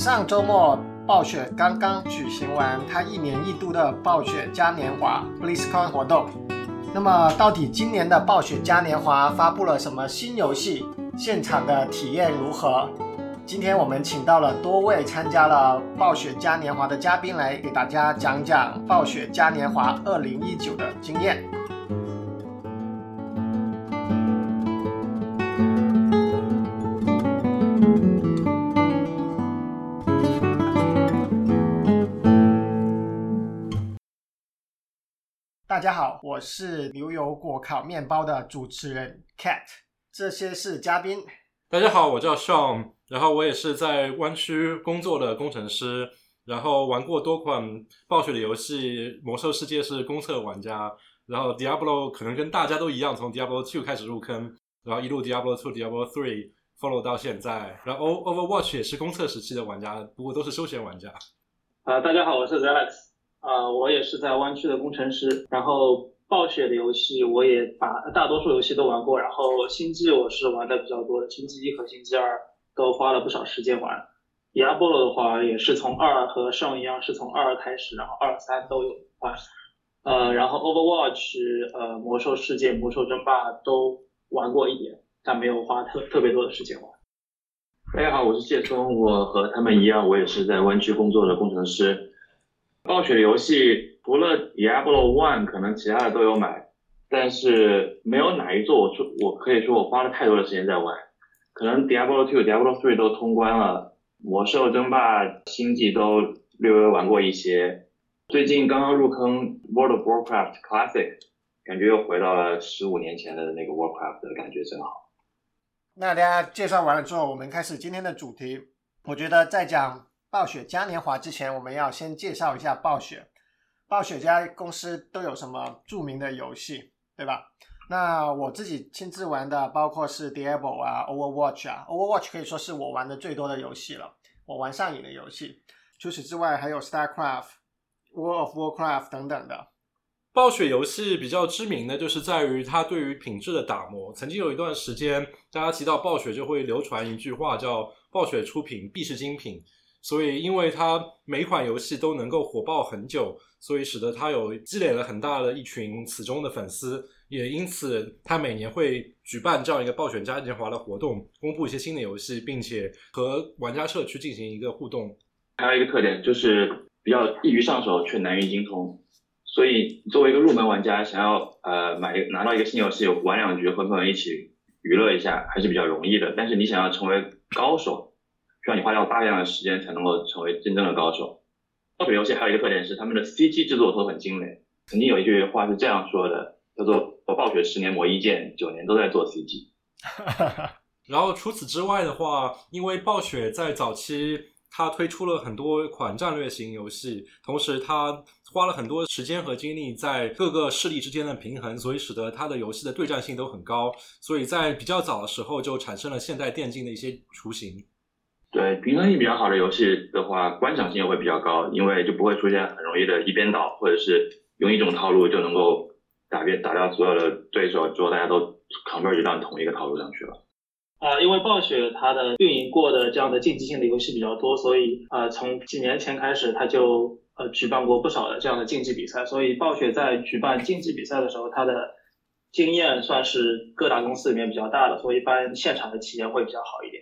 上周末，暴雪刚刚举行完它一年一度的暴雪嘉年华 BlizzCon 活动。那么，到底今年的暴雪嘉年华发布了什么新游戏？现场的体验如何？今天我们请到了多位参加了暴雪嘉年华的嘉宾来给大家讲讲暴雪嘉年华2019的经验。大家好，我是牛油果烤面包的主持人 Cat，这些是嘉宾。大家好，我叫 Sean，然后我也是在湾区工作的工程师，然后玩过多款暴雪的游戏，《魔兽世界》是公测玩家，然后 Diablo 可能跟大家都一样，从 Diablo Two 开始入坑，然后一路 Diablo Two、Diablo Three follow 到现在，然后 Overwatch 也是公测时期的玩家，不过都是休闲玩家。啊，大家好，我是 Alex。啊，我也是在湾区的工程师，然后暴雪的游戏我也把大多数游戏都玩过，然后星际我是玩的比较多的，星际一和星际二都花了不少时间玩。亚波罗的话也是从二和上一样是从二开始，然后二三都有玩。呃，然后 Overwatch、呃魔兽世界、魔兽争霸都玩过一点，但没有花特特别多的时间玩。大家好，我是谢松，我和他们一样，我也是在湾区工作的工程师。暴雪的游戏除了 Diablo One，可能其他的都有买，但是没有哪一座我说我可以说我花了太多的时间在玩。可能 Diablo Two、Diablo Three 都通关了，魔兽争霸、星际都略微玩过一些。最近刚刚入坑 World of Warcraft Classic，感觉又回到了十五年前的那个 Warcraft 的感觉，真好。那大家介绍完了之后，我们开始今天的主题。我觉得在讲。暴雪嘉年华之前，我们要先介绍一下暴雪。暴雪家公司都有什么著名的游戏，对吧？那我自己亲自玩的，包括是 Diablo 啊、Overwatch 啊。Overwatch 可以说是我玩的最多的游戏了，我玩上瘾的游戏。除此之外，还有 Starcraft、World of Warcraft 等等的。暴雪游戏比较知名的就是在于它对于品质的打磨。曾经有一段时间，大家提到暴雪就会流传一句话，叫“暴雪出品必是精品”。所以，因为它每款游戏都能够火爆很久，所以使得它有积累了很大的一群死忠的粉丝，也因此它每年会举办这样一个暴雪嘉年华的活动，公布一些新的游戏，并且和玩家社区进行一个互动。还有一个特点就是比较易于上手却难于精通，所以作为一个入门玩家，想要呃买拿到一个新游戏玩两局和朋友一起娱乐一下还是比较容易的，但是你想要成为高手。需要你花掉大量的时间才能够成为真正的高手。暴雪游戏还有一个特点是他们的 CG 制作都很精美。曾经有一句话是这样说的，叫做“暴雪十年磨一剑，九年都在做 CG”。然后除此之外的话，因为暴雪在早期它推出了很多款战略型游戏，同时它花了很多时间和精力在各个势力之间的平衡，所以使得它的游戏的对战性都很高。所以在比较早的时候就产生了现代电竞的一些雏形。对平衡性比较好的游戏的话，观赏性也会比较高，因为就不会出现很容易的一边倒，或者是用一种套路就能够打遍打掉所有的对手，之后大家都 converge 到同一个套路上去了。啊，因为暴雪它的运营过的这样的竞技性的游戏比较多，所以呃从几年前开始，它就呃举办过不少的这样的竞技比赛，所以暴雪在举办竞技比赛的时候，它的经验算是各大公司里面比较大的，所以一般现场的体验会比较好一点。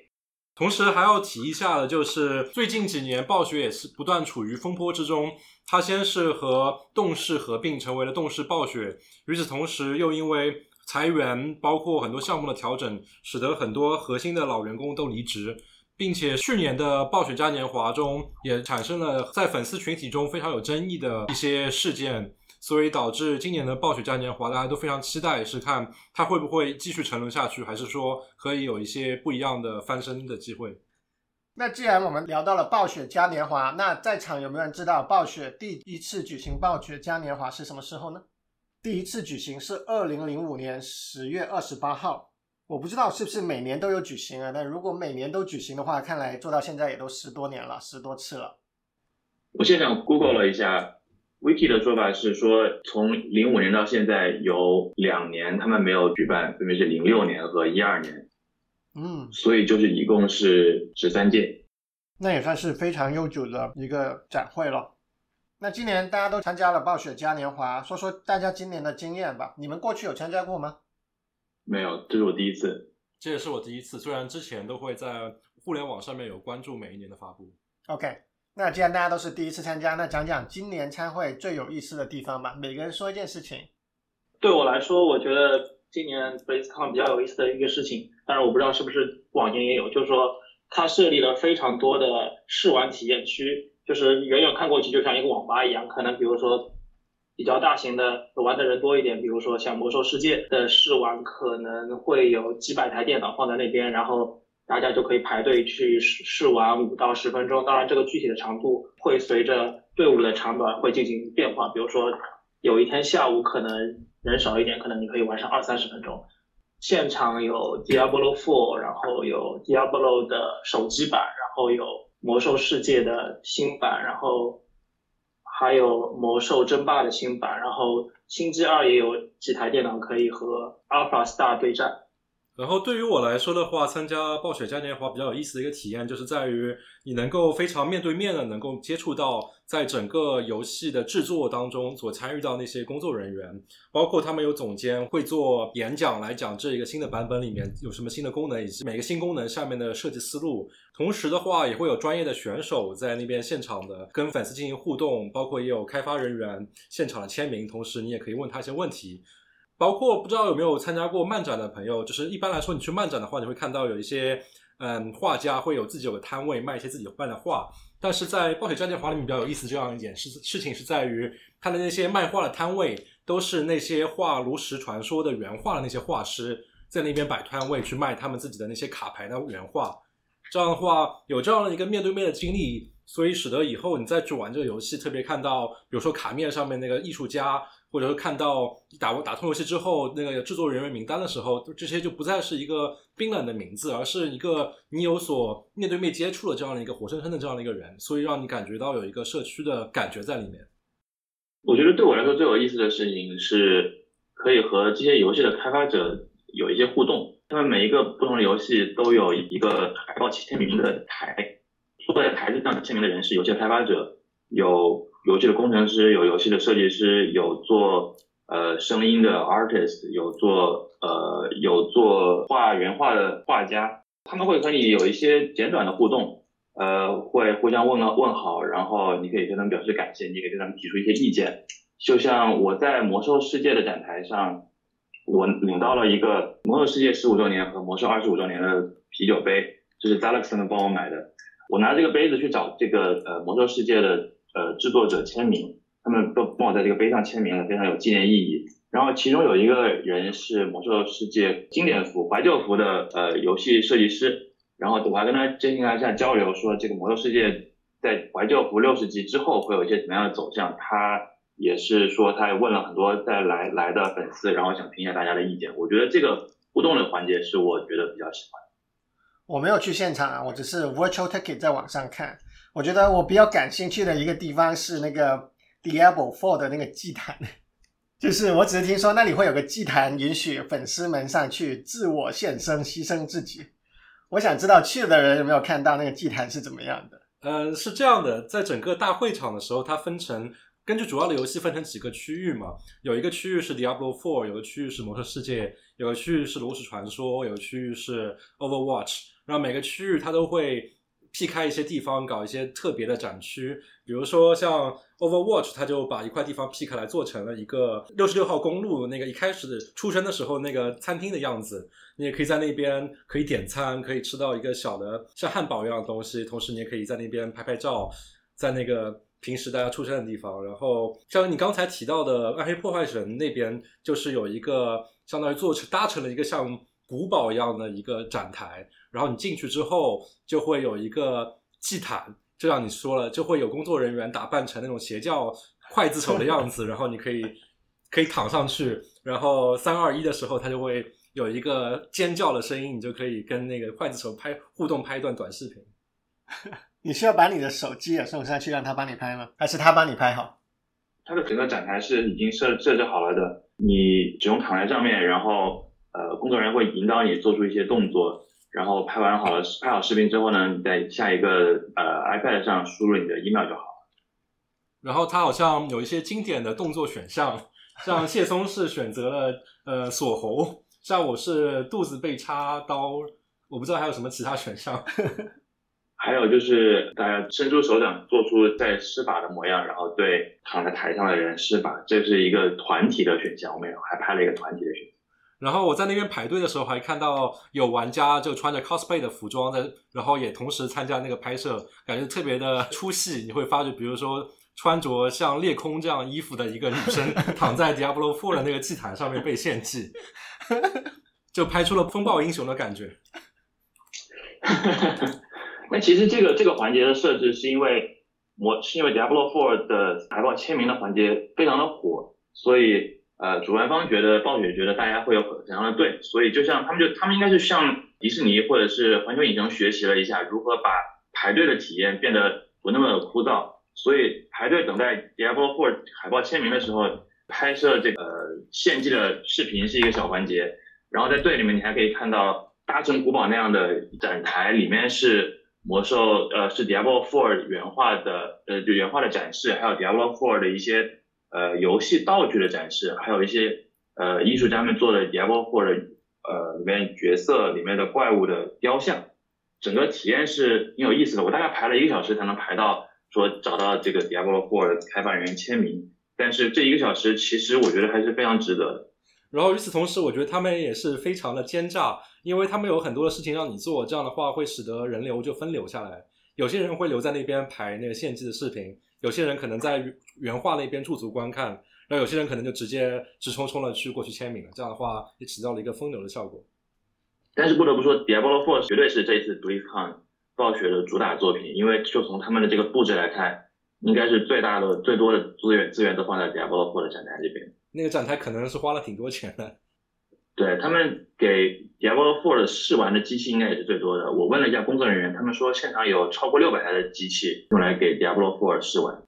同时还要提一下的，就是最近几年暴雪也是不断处于风波之中。它先是和动视合并成为了动视暴雪，与此同时又因为裁员，包括很多项目的调整，使得很多核心的老员工都离职，并且去年的暴雪嘉年华中也产生了在粉丝群体中非常有争议的一些事件。所以导致今年的暴雪嘉年华，大家都非常期待，是看它会不会继续沉沦下去，还是说可以有一些不一样的翻身的机会。那既然我们聊到了暴雪嘉年华，那在场有没有人知道暴雪第一次举行暴雪嘉年华是什么时候呢？第一次举行是二零零五年十月二十八号。我不知道是不是每年都有举行啊？但如果每年都举行的话，看来做到现在也都十多年了，十多次了。我现场 Google 了一下。Wiki 的说法是说，从零五年到现在有两年他们没有举办，分别是零六年和一二年。嗯，所以就是一共是十三届。那也算是非常悠久的一个展会了。那今年大家都参加了暴雪嘉年华，说说大家今年的经验吧。你们过去有参加过吗？没有，这是我第一次。这也是我第一次，虽然之前都会在互联网上面有关注每一年的发布。OK，那既然大家都是第一次参加，那讲讲今年参会最有意思的地方吧。每个人说一件事情。对我来说，我觉得今年 BlizzCon 比较有意思的一个事情，当然我不知道是不是往年也有，就是说它设立了非常多的试玩体验区，就是远远看过去就像一个网吧一样，可能比如说比较大型的玩的人多一点，比如说像魔兽世界的试玩可能会有几百台电脑放在那边，然后大家就可以排队去试试玩五到十分钟，当然这个具体的长度会随着队伍的长短会进行变化，比如说有一天下午可能人少一点，可能你可以玩上二三十分钟。现场有 Diablo Four，然后有 Diablo 的手机版，然后有魔兽世界的新版，然后还有魔兽争霸的新版，然后星际二也有几台电脑可以和 Alpha Star 对战。然后对于我来说的话，参加暴雪嘉年华比较有意思的一个体验，就是在于你能够非常面对面的能够接触到在整个游戏的制作当中所参与到那些工作人员，包括他们有总监会做演讲来讲这一个新的版本里面有什么新的功能，以及每个新功能下面的设计思路。同时的话，也会有专业的选手在那边现场的跟粉丝进行互动，包括也有开发人员现场的签名，同时你也可以问他一些问题。包括不知道有没有参加过漫展的朋友，就是一般来说你去漫展的话，你会看到有一些嗯画家会有自己有个摊位卖一些自己办的画，但是在暴雪嘉年华里面比较有意思这样一件事事情是在于他的那些卖画的摊位都是那些画炉石传说的原画的那些画师在那边摆摊位去卖他们自己的那些卡牌的原画，这样的话有这样的一个面对面的经历，所以使得以后你再去玩这个游戏，特别看到比如说卡面上面那个艺术家。或者说看到打打通游戏之后那个制作人员名单的时候，这些就不再是一个冰冷的名字，而是一个你有所面对面接触的这样的一个活生生的这样的一个人，所以让你感觉到有一个社区的感觉在里面。我觉得对我来说最有意思的事情是，可以和这些游戏的开发者有一些互动。他们每一个不同的游戏都有一个海报签名的台，坐在台子上签名的人是游戏开发者，有。游戏的工程师，有游戏的设计师，有做呃声音的 artist，有做呃有做画原画的画家，他们会和你有一些简短的互动，呃，会互相问了问好，然后你可以对他们表示感谢，你可以对他们提出一些意见。就像我在魔兽世界的展台上，我领到了一个魔兽世界十五周年和魔兽二十五周年的啤酒杯，这是 Alex 他们帮我买的。我拿这个杯子去找这个呃魔兽世界的。呃，制作者签名，他们都帮我在这个杯上签名了，非常有纪念意义。然后其中有一个人是魔兽世界经典服、怀旧服的呃游戏设计师，然后我还跟他进行了一下交流，说这个魔兽世界在怀旧服六十级之后会有一些怎么样的走向。他也是说，他也问了很多在来来的粉丝，然后想听一下大家的意见。我觉得这个互动的环节是我觉得比较喜欢。我没有去现场啊，我只是 virtual ticket 在网上看。我觉得我比较感兴趣的一个地方是那个 Diablo Four 的那个祭坛，就是我只是听说那里会有个祭坛，允许粉丝们上去自我献身、牺牲自己。我想知道去的人有没有看到那个祭坛是怎么样的？呃，是这样的，在整个大会场的时候，它分成根据主要的游戏分成几个区域嘛，有一个区域是 Diablo Four，有个区域是魔兽世界，有个区域是炉石传说，有个区域是 Overwatch，然后每个区域它都会。劈开一些地方搞一些特别的展区，比如说像 Overwatch，它就把一块地方劈开来做成了一个六十六号公路那个一开始的出生的时候那个餐厅的样子。你也可以在那边可以点餐，可以吃到一个小的像汉堡一样的东西，同时你也可以在那边拍拍照，在那个平时大家出生的地方。然后像你刚才提到的暗黑破坏神那边，就是有一个相当于做成搭成了一个像古堡一样的一个展台。然后你进去之后，就会有一个祭坛，就像你说了，就会有工作人员打扮成那种邪教刽子手的样子，然后你可以可以躺上去，然后三二一的时候，他就会有一个尖叫的声音，你就可以跟那个刽子手拍互动，拍一段短视频。你需要把你的手机也送上去，让他帮你拍吗？还是他帮你拍好？它的整个展台是已经设设置好了的，你只用躺在上面，然后呃，工作人员会引导你做出一些动作。然后拍完好了拍好视频之后呢，你在下一个呃 iPad 上输入你的 email 就好了。然后它好像有一些经典的动作选项，像谢松是选择了呃锁喉，像我是肚子被插刀，我不知道还有什么其他选项。还有就是大家伸出手掌，做出在施法的模样，然后对躺在台上的人施法，这是一个团体的选项。我们还拍了一个团体的选项。然后我在那边排队的时候，还看到有玩家就穿着 cosplay 的服装在，然后也同时参加那个拍摄，感觉特别的出戏。你会发觉，比如说穿着像裂空这样衣服的一个女生 躺在 Diablo Four 的那个祭坛上面被献祭，就拍出了风暴英雄的感觉。那其实这个这个环节的设置是因为我是因为 Diablo Four 的海报签名的环节非常的火，所以呃主办方觉得暴雪觉得大家会有怎样的队，所以就像他们就他们应该是向迪士尼或者是环球影城学习了一下如何把排队的体验变得不那么枯燥，所以排队等待 Diablo Four 海报签名的时候拍摄这个献祭的视频是一个小环节，然后在队里面你还可以看到大城古堡那样的展台里面是。魔兽呃是 Diablo Four 原画的呃就原画的展示，还有 Diablo Four 的一些呃游戏道具的展示，还有一些呃艺术家们做的 Diablo Four 的呃里面角色里面的怪物的雕像，整个体验是挺有意思的。我大概排了一个小时才能排到说找到这个 Diablo Four 开发人员签名，但是这一个小时其实我觉得还是非常值得的。然后与此同时，我觉得他们也是非常的奸诈，因为他们有很多的事情让你做，这样的话会使得人流就分流下来。有些人会留在那边排那个献祭的视频，有些人可能在原画那边驻足观看，然后有些人可能就直接直冲冲的去过去签名了。这样的话也起到了一个风流的效果。但是不得不说，Diablo Four 绝对是这一次 BlizzCon 暴雪的主打作品，因为就从他们的这个布置来看，应该是最大的、最多的资源资源都放在 Diablo Four 的展台这边。那个展台可能是花了挺多钱的，对他们给 Diablo Four 的试玩的机器应该也是最多的。我问了一下工作人员，他们说现场有超过六百台的机器用来给 Diablo Four 试玩。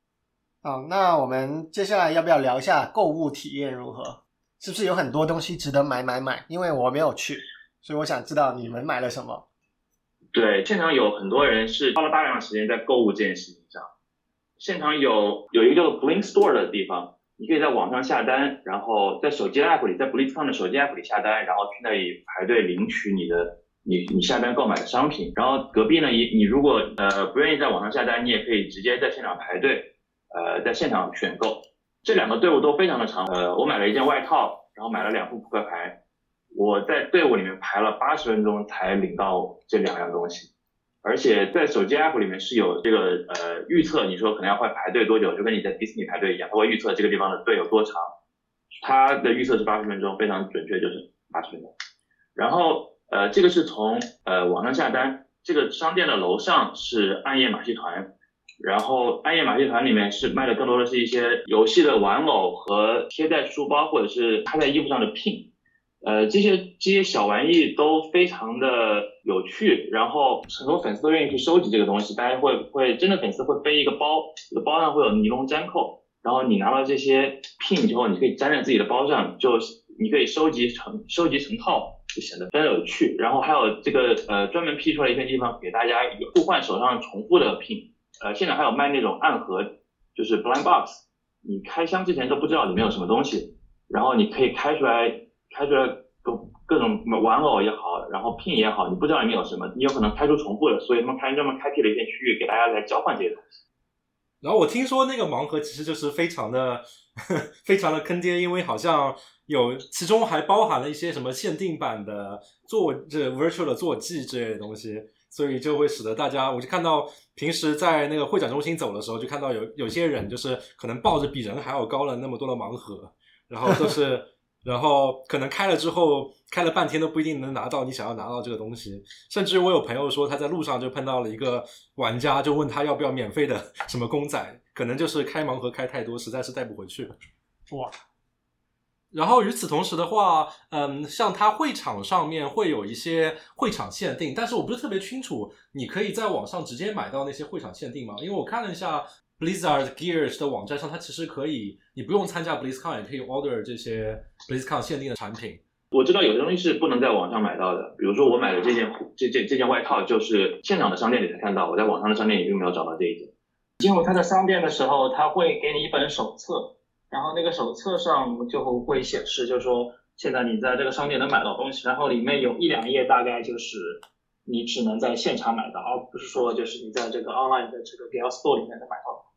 好，那我们接下来要不要聊一下购物体验如何？是不是有很多东西值得买买买？因为我没有去，所以我想知道你们买了什么。对，现场有很多人是花了大量的时间在购物这件事情上。现场有有一个叫做 Blink Store 的地方。你可以在网上下单，然后在手机 app 里，在 BlizzCon 的手机 app 里下单，然后去那里排队领取你的你你下单购买的商品。然后隔壁呢，你你如果呃不愿意在网上下单，你也可以直接在现场排队，呃在现场选购。这两个队伍都非常的长，呃我买了一件外套，然后买了两副扑克牌，我在队伍里面排了八十分钟才领到这两样东西。而且在手机 app 里面是有这个呃预测，你说可能要会排队多久，就跟你在迪士尼排队一样，它会预测这个地方的队有多长，它的预测是八十分钟，非常准确，就是八十分钟。然后呃这个是从呃网上下单，这个商店的楼上是暗夜马戏团，然后暗夜马戏团里面是卖的更多的是一些游戏的玩偶和贴在书包或者是插在衣服上的 pin。呃，这些这些小玩意都非常的有趣，然后很多粉丝都愿意去收集这个东西。大家会会真的粉丝会背一个包，这个包上会有尼龙粘扣，然后你拿到这些 pin 之后，你可以粘在自己的包上，就你可以收集成收集成套，就显得非常有趣。然后还有这个呃专门辟出来一片地方给大家互换手上重复的 pin，呃现在还有卖那种暗盒，就是 blind box，你开箱之前都不知道里面有什么东西，然后你可以开出来。开出各各种玩偶也好，然后拼也好，你不知道里面有什么，你有可能开出重复的，所以他们开专门开辟了一片区域给大家来交换这些东西。然后我听说那个盲盒其实就是非常的 非常的坑爹，因为好像有其中还包含了一些什么限定版的坐这 virtual 的坐骑之类的东西，所以就会使得大家，我就看到平时在那个会展中心走的时候，就看到有有些人就是可能抱着比人还要高了那么多的盲盒，然后都是。然后可能开了之后，开了半天都不一定能拿到你想要拿到这个东西。甚至我有朋友说，他在路上就碰到了一个玩家，就问他要不要免费的什么公仔，可能就是开盲盒开太多，实在是带不回去。哇！然后与此同时的话，嗯，像他会场上面会有一些会场限定，但是我不是特别清楚，你可以在网上直接买到那些会场限定吗？因为我看了一下。Blizzard Gears 的网站上，它其实可以，你不用参加 BlizzCon 也可以 order 这些 BlizzCon 限定的产品。我知道有些东西是不能在网上买到的，比如说我买的这件这这这件外套，就是现场的商店里才看到，我在网上的商店里并没有找到这一件。进入他的商店的时候，他会给你一本手册，然后那个手册上就会显示，就是说现在你在这个商店能买到东西，然后里面有一两页大概就是你只能在现场买到，而不是说就是你在这个 online 的这个 g a l Store 里面能买到。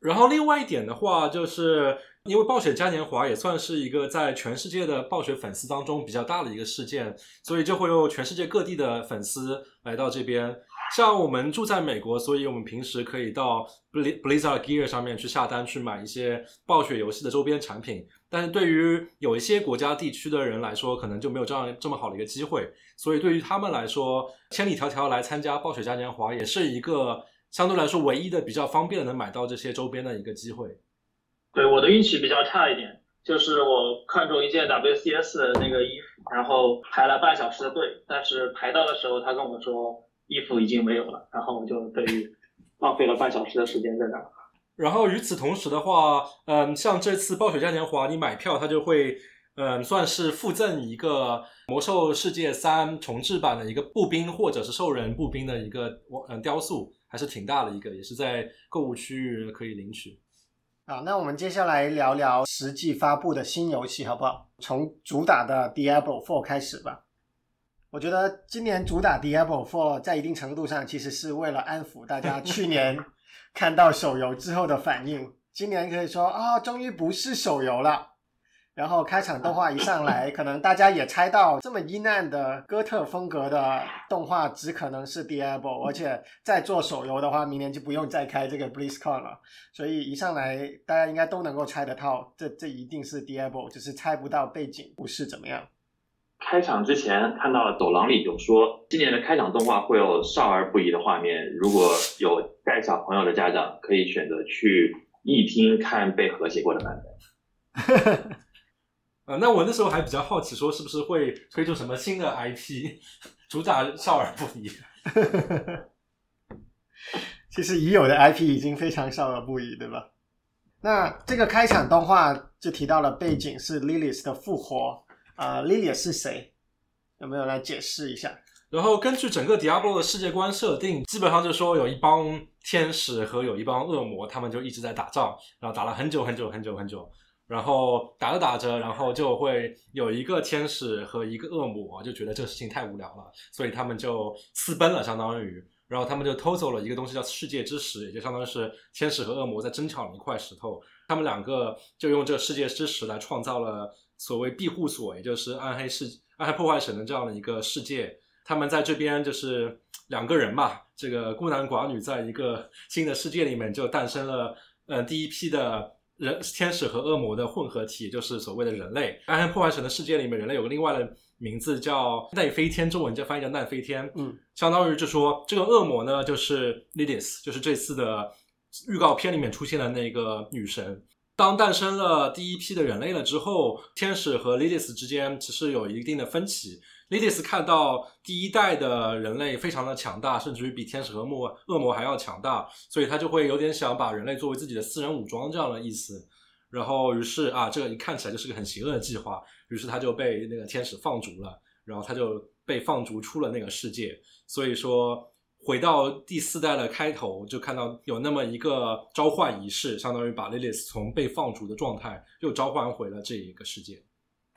然后另外一点的话，就是因为暴雪嘉年华也算是一个在全世界的暴雪粉丝当中比较大的一个事件，所以就会有全世界各地的粉丝来到这边。像我们住在美国，所以我们平时可以到 Blizzard Gear 上面去下单去买一些暴雪游戏的周边产品。但是对于有一些国家地区的人来说，可能就没有这样这么好的一个机会。所以对于他们来说，千里迢迢来参加暴雪嘉年华，也是一个。相对来说，唯一的比较方便的能买到这些周边的一个机会。对，我的运气比较差一点，就是我看中一件 WCS 的那个衣服，然后排了半小时的队，但是排到的时候，他跟我说衣服已经没有了，然后我就等于浪费了半小时的时间在那。然后与此同时的话，嗯，像这次暴雪嘉年华，你买票，它就会嗯，算是附赠一个魔兽世界三重置版的一个步兵或者是兽人步兵的一个嗯雕塑。还是挺大的一个，也是在购物区域可以领取。好，那我们接下来聊聊实际发布的新游戏，好不好？从主打的 Diablo Four 开始吧。我觉得今年主打 Diablo Four 在一定程度上其实是为了安抚大家 去年看到手游之后的反应。今年可以说啊，终于不是手游了。然后开场动画一上来，可能大家也猜到，这么阴暗的哥特风格的动画只可能是 Diablo，而且在做手游的话，明年就不用再开这个 BlizzCon 了。所以一上来，大家应该都能够猜得到，这这一定是 Diablo，只是猜不到背景故事怎么样。开场之前看到走廊里有说，今年的开场动画会有少儿不宜的画面，如果有带小朋友的家长，可以选择去一厅看被和谐过的版本。呃，那我那时候还比较好奇，说是不是会推出什么新的 IP，主打少儿不宜？其实已有的 IP 已经非常少儿不宜，对吧？那这个开场动画就提到了背景是 Lilith 的复活，啊，Lilith 是谁？有没有来解释一下？然后根据整个 Diablo 的世界观设定，基本上就说有一帮天使和有一帮恶魔，他们就一直在打仗，然后打了很久很久很久很久。然后打着打着，然后就会有一个天使和一个恶魔就觉得这个事情太无聊了，所以他们就私奔了，相当于，然后他们就偷走了一个东西叫世界之石，也就相当于是天使和恶魔在争抢一块石头，他们两个就用这世界之石来创造了所谓庇护所，也就是暗黑世暗黑破坏神的这样的一个世界。他们在这边就是两个人嘛，这个孤男寡女在一个新的世界里面就诞生了，嗯，第一批的。人天使和恶魔的混合体，就是所谓的人类。暗黑破坏神的世界里面，人类有个另外的名字叫奈飞天，中文叫翻译叫奈飞天。嗯，相当于就说这个恶魔呢，就是 Lilith，就是这次的预告片里面出现的那个女神。当诞生了第一批的人类了之后，天使和 Lilith 之间其实有一定的分歧。莉迪斯看到第一代的人类非常的强大，甚至于比天使和魔恶魔还要强大，所以他就会有点想把人类作为自己的私人武装这样的意思。然后于是啊，这个一看起来就是个很邪恶的计划。于是他就被那个天使放逐了，然后他就被放逐出了那个世界。所以说，回到第四代的开头，就看到有那么一个召唤仪式，相当于把 Lilith 从被放逐的状态又召唤回了这一个世界。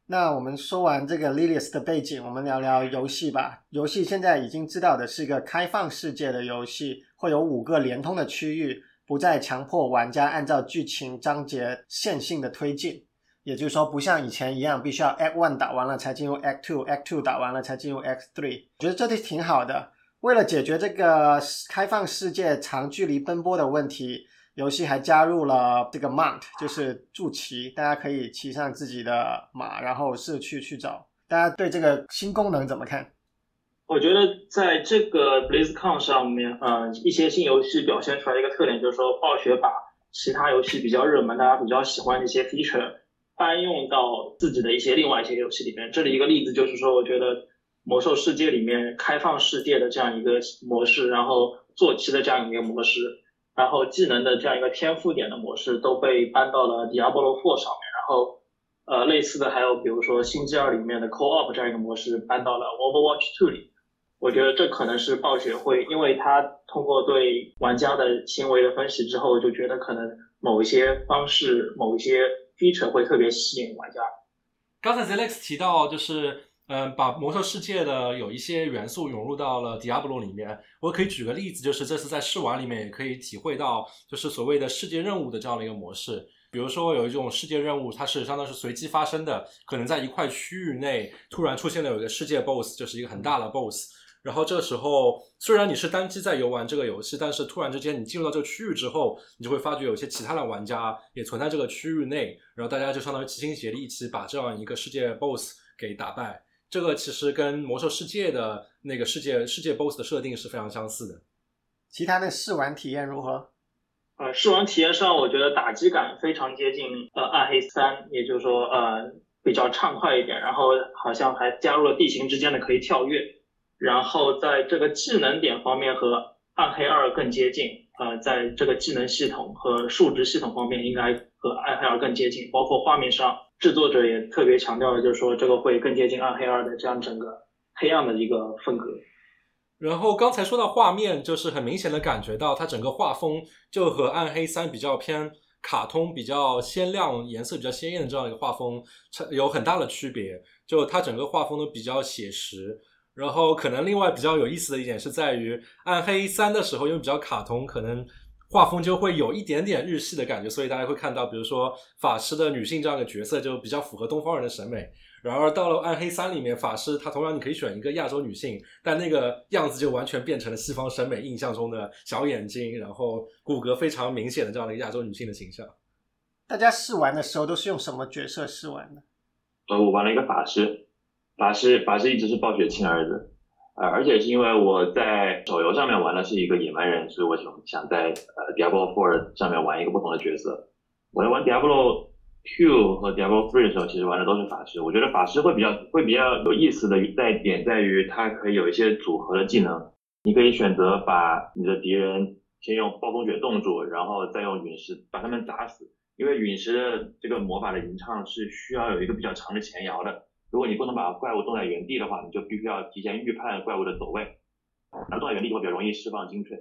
那我们说完这个 Lilith 的背景，我们聊聊游戏吧。游戏现在已经知道的是一个开放世界的游戏，会有五个连通的区域，不再强迫玩家按照剧情章节线性的推进。也就是说，不像以前一样，必须要 Act One 打完了才进入 Act Two，Act Two 打完了才进入 Act Three。我觉得这里挺好的。为了解决这个开放世界长距离奔波的问题。游戏还加入了这个 mount，就是驻骑，大家可以骑上自己的马，然后是去去找。大家对这个新功能怎么看？我觉得在这个 BlizzCon 上面，嗯，一些新游戏表现出来一个特点，就是说暴雪把其他游戏比较热门、大家比较喜欢的一些 feature 搬用到自己的一些另外一些游戏里面。这里一个例子就是说，我觉得魔兽世界里面开放世界的这样一个模式，然后坐骑的这样一个模式。然后技能的这样一个天赋点的模式都被搬到了 Diablo Four 上面，然后呃，类似的还有比如说《星际二》里面的 Co-op 这样一个模式搬到了 Overwatch Two 里。我觉得这可能是暴雪会，因为他通过对玩家的行为的分析之后，就觉得可能某一些方式、某一些 feature 会特别吸引玩家。刚才 Zlex 提到，就是嗯，把魔兽世界的有一些元素涌入到了 Diablo 里面。我可以举个例子，就是这次在试玩里面也可以体会到，就是所谓的世界任务的这样的一个模式。比如说有一种世界任务，它是相当是随机发生的，可能在一块区域内突然出现了有一个世界 BOSS，就是一个很大的 BOSS。然后这个时候，虽然你是单机在游玩这个游戏，但是突然之间你进入到这个区域之后，你就会发觉有些其他的玩家也存在这个区域内，然后大家就相当于齐心协力一起把这样一个世界 BOSS 给打败。这个其实跟魔兽世界的那个世界世界 BOSS 的设定是非常相似的。其他的试玩体验如何？呃，试玩体验上，我觉得打击感非常接近呃暗黑三，也就是说呃比较畅快一点，然后好像还加入了地形之间的可以跳跃。然后在这个技能点方面和暗黑二更接近，呃，在这个技能系统和数值系统方面应该和暗黑二更接近，包括画面上，制作者也特别强调了，就是说这个会更接近暗黑二的这样整个黑暗的一个风格。然后刚才说到画面，就是很明显的感觉到它整个画风就和暗黑三比较偏卡通、比较鲜亮、颜色比较鲜艳的这样一个画风有很大的区别，就它整个画风都比较写实。然后可能另外比较有意思的一点是在于《暗黑三》的时候，因为比较卡通，可能画风就会有一点点日系的感觉，所以大家会看到，比如说法师的女性这样的角色就比较符合东方人的审美。然而到了《暗黑三》里面，法师他同样你可以选一个亚洲女性，但那个样子就完全变成了西方审美印象中的小眼睛，然后骨骼非常明显的这样的一个亚洲女性的形象。大家试玩的时候都是用什么角色试玩的？呃，我玩了一个法师。法师，法师一直是暴雪亲儿子，呃，而且是因为我在手游上面玩的是一个野蛮人，所以我想想在呃 Diablo Four 上面玩一个不同的角色。我在玩 Diablo Two 和 Diablo Three 的时候，其实玩的都是法师。我觉得法师会比较会比较有意思的在点在于，它可以有一些组合的技能。你可以选择把你的敌人先用暴风雪冻住，然后再用陨石把他们砸死。因为陨石的这个魔法的吟唱是需要有一个比较长的前摇的。如果你不能把怪物冻在原地的话，你就必须要提前预判怪物的走位，那冻在原地会比较容易释放精粹。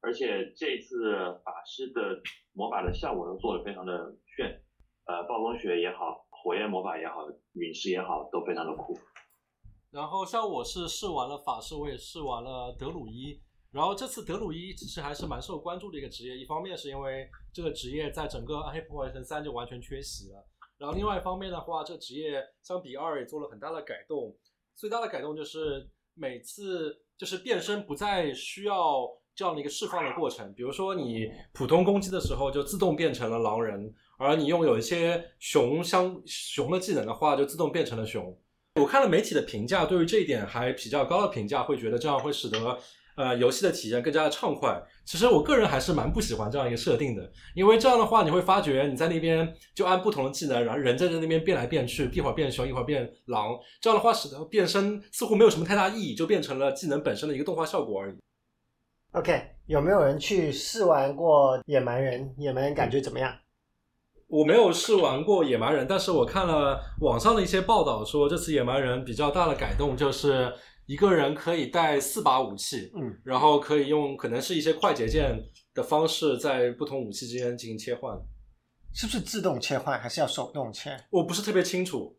而且这次法师的魔法的效果都做得非常的炫，呃，暴风雪也好，火焰魔法也好，陨石也好，都非常的酷。然后像我是试完了法师，我也试完了德鲁伊。然后这次德鲁伊其实还是蛮受关注的一个职业，一方面是因为这个职业在整个暗黑破坏神三就完全缺席了。然后另外一方面的话，这职业相比二也做了很大的改动。最大的改动就是每次就是变身不再需要这样的一个释放的过程。比如说你普通攻击的时候就自动变成了狼人，而你用有一些熊相熊的技能的话，就自动变成了熊。我看了媒体的评价，对于这一点还比较高的评价，会觉得这样会使得。呃，游戏的体验更加的畅快。其实我个人还是蛮不喜欢这样一个设定的，因为这样的话，你会发觉你在那边就按不同的技能，然后人在在那边变来变去，一会儿变熊，一会儿变狼。这样的话，使得变身似乎没有什么太大意义，就变成了技能本身的一个动画效果而已。OK，有没有人去试玩过野蛮人？野蛮人感觉怎么样？我没有试玩过野蛮人，但是我看了网上的一些报道，说这次野蛮人比较大的改动就是。一个人可以带四把武器，嗯，然后可以用可能是一些快捷键的方式，在不同武器之间进行切换，是不是自动切换还是要手动切？我不是特别清楚，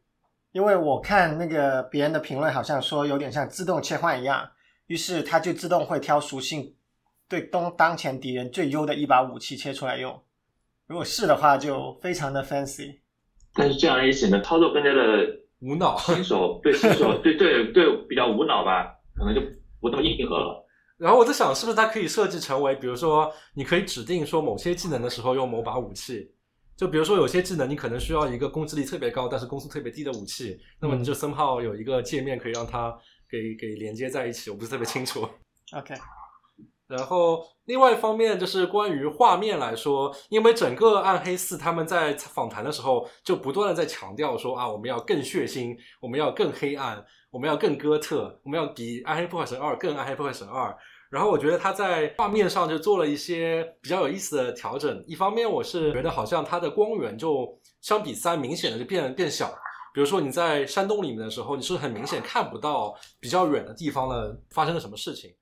因为我看那个别人的评论，好像说有点像自动切换一样，于是它就自动会挑属性对当当前敌人最优的一把武器切出来用。如果是的话，就非常的 fancy。但是这样也显得操作更加的。无脑新手对新手 对对对比较无脑吧，可能就不那么硬核了。然后我在想，是不是它可以设计成为，比如说你可以指定说某些技能的时候用某把武器，就比如说有些技能你可能需要一个攻击力特别高，但是攻速特别低的武器，那么你就生怕有一个界面可以让它给给连接在一起。我不是特别清楚。OK。然后，另外一方面就是关于画面来说，因为整个暗黑四他们在访谈的时候就不断的在强调说啊，我们要更血腥，我们要更黑暗，我们要更哥特，我们要比暗黑破坏神二更暗黑破坏神二。然后我觉得他在画面上就做了一些比较有意思的调整。一方面，我是觉得好像它的光源就相比三明显的就变变小。比如说你在山洞里面的时候，你是很明显看不到比较远的地方的发生了什么事情，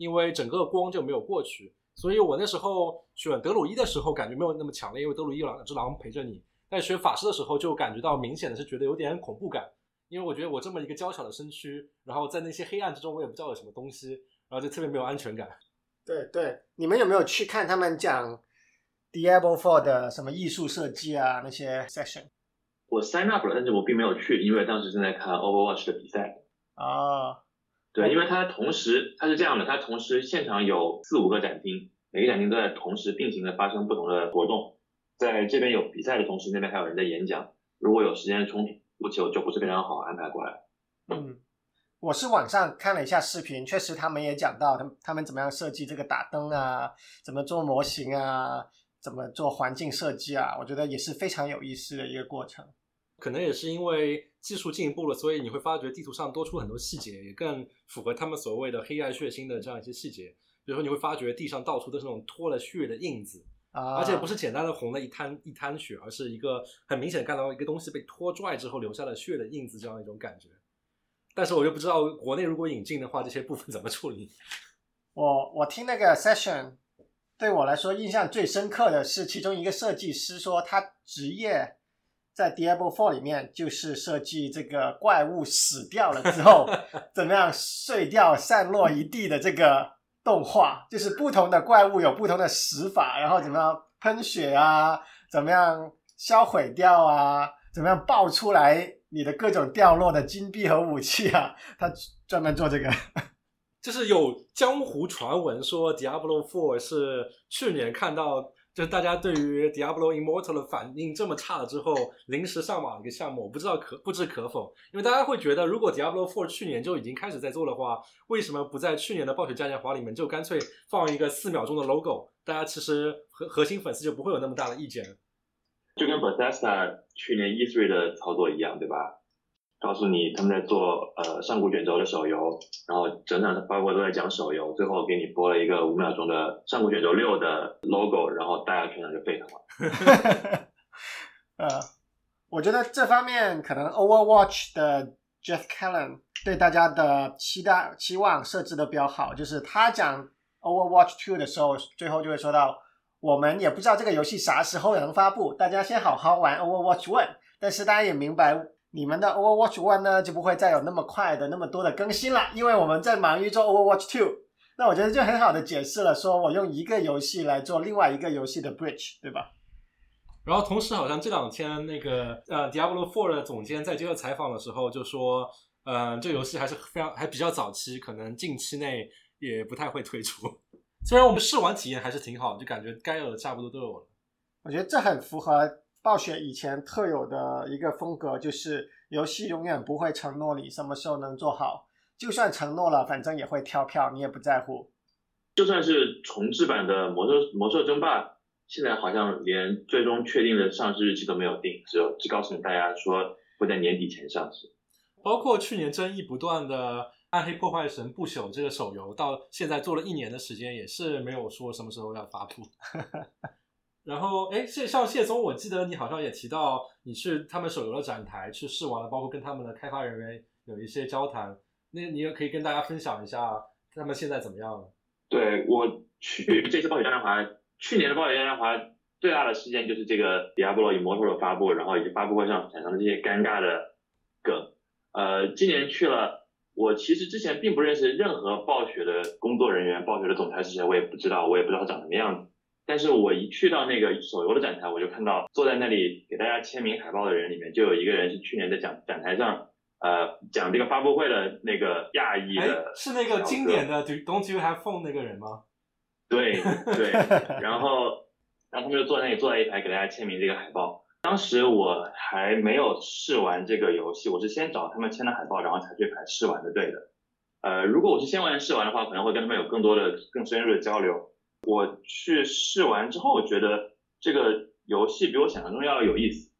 因为整个光就没有过去。所以我那时候选德鲁伊的时候感觉没有那么强烈，因为德鲁伊有两只狼陪着你。但选法师的时候就感觉到明显的是觉得有点恐怖感，因为我觉得我这么一个娇小的身躯，然后在那些黑暗之中，我也不知道有什么东西，然后就特别没有安全感。对对，你们有没有去看他们讲 Diablo Four 的什么艺术设计啊那些 session？我 sign up 了，但是我并没有去，因为当时正在看 Overwatch 的比赛。啊，对，因为它同时它是这样的，它同时现场有四五个展厅，每个展厅都在同时并行的发生不同的活动，在这边有比赛的同时，那边还有人在演讲。如果有时间冲突，就就不是非常好安排过来。嗯，我是网上看了一下视频，确实他们也讲到他们他们怎么样设计这个打灯啊，怎么做模型啊，怎么做环境设计啊，我觉得也是非常有意思的一个过程。可能也是因为技术进步了，所以你会发觉地图上多出很多细节，也更符合他们所谓的黑暗血腥的这样一些细节。比如说，你会发觉地上到处都是那种脱了血的印子，啊，而且不是简单的红了一滩一滩血，而是一个很明显看到一个东西被拖拽之后留下了血的印子这样一种感觉。但是我就不知道国内如果引进的话，这些部分怎么处理。我我听那个 session，对我来说印象最深刻的是其中一个设计师说他职业。在 Diablo Four 里面，就是设计这个怪物死掉了之后，怎么样碎掉、散落一地的这个动画，就是不同的怪物有不同的死法，然后怎么样喷血啊，怎么样销毁掉啊，怎么样爆出来你的各种掉落的金币和武器啊，他专门做这个。就是有江湖传闻说 Diablo Four 是去年看到。就大家对于 Diablo Immortal 的反应这么差了之后，临时上马一个项目，我不知道可不知可否。因为大家会觉得，如果 Diablo Four 去年就已经开始在做的话，为什么不在去年的暴雪嘉年华里面就干脆放一个四秒钟的 logo？大家其实核核心粉丝就不会有那么大的意见。就跟 Bethesda 去年 E3 的操作一样，对吧？告诉你他们在做呃上古卷轴的手游，然后整场发布会都在讲手游，最后给你播了一个五秒钟的上古卷轴六的 logo，然后大家全场就沸腾了。呃，我觉得这方面可能 Overwatch 的 Jeff Callan 对大家的期待期望设置的比较好，就是他讲 Overwatch Two 的时候，最后就会说到，我们也不知道这个游戏啥时候能发布，大家先好好玩 Overwatch One，但是大家也明白。你们的 Overwatch One 呢，就不会再有那么快的那么多的更新了，因为我们在忙于做 Overwatch Two。那我觉得就很好的解释了，说我用一个游戏来做另外一个游戏的 bridge，对吧？然后同时，好像这两天那个呃 Diablo Four 的总监在接受采访的时候就说，呃，这个游戏还是非常还比较早期，可能近期内也不太会推出。虽然我们试玩体验还是挺好，就感觉该有的差不多都有了。我觉得这很符合。暴雪以前特有的一个风格就是，游戏永远不会承诺你什么时候能做好，就算承诺了，反正也会跳票，你也不在乎。就算是重置版的《魔兽魔兽争霸》，现在好像连最终确定的上市日期都没有定，只有只告诉大家说会在年底前上市。包括去年争议不断的《暗黑破坏神不朽》这个手游，到现在做了一年的时间，也是没有说什么时候要发布。然后，哎，谢像谢总，我记得你好像也提到，你去他们手游的展台去试玩了，包括跟他们的开发人员有一些交谈。那你也可以跟大家分享一下他们现在怎么样了？对我去这次暴雪嘉年华，去年的暴雪嘉年华最大的事件就是这个《Diablo 以魔兽》的发布，然后以及发布会上产生的这些尴尬的梗。呃，今年去了，我其实之前并不认识任何暴雪的工作人员，暴雪的总裁是谁我也不知道，我也不知道他长什么样子。但是我一去到那个手游的展台，我就看到坐在那里给大家签名海报的人里面，就有一个人是去年在展展台上，呃，讲这个发布会的那个亚裔的，是那个经典的 Don't You Have Phone 那个人吗？对对，然后然后他们就坐在那里坐在一排给大家签名这个海报。当时我还没有试玩这个游戏，我是先找他们签的海报，然后才去排试玩的队的。呃，如果我是先玩试玩的话，可能会跟他们有更多的更深入的交流。我去试完之后，觉得这个游戏比我想象中要有意思。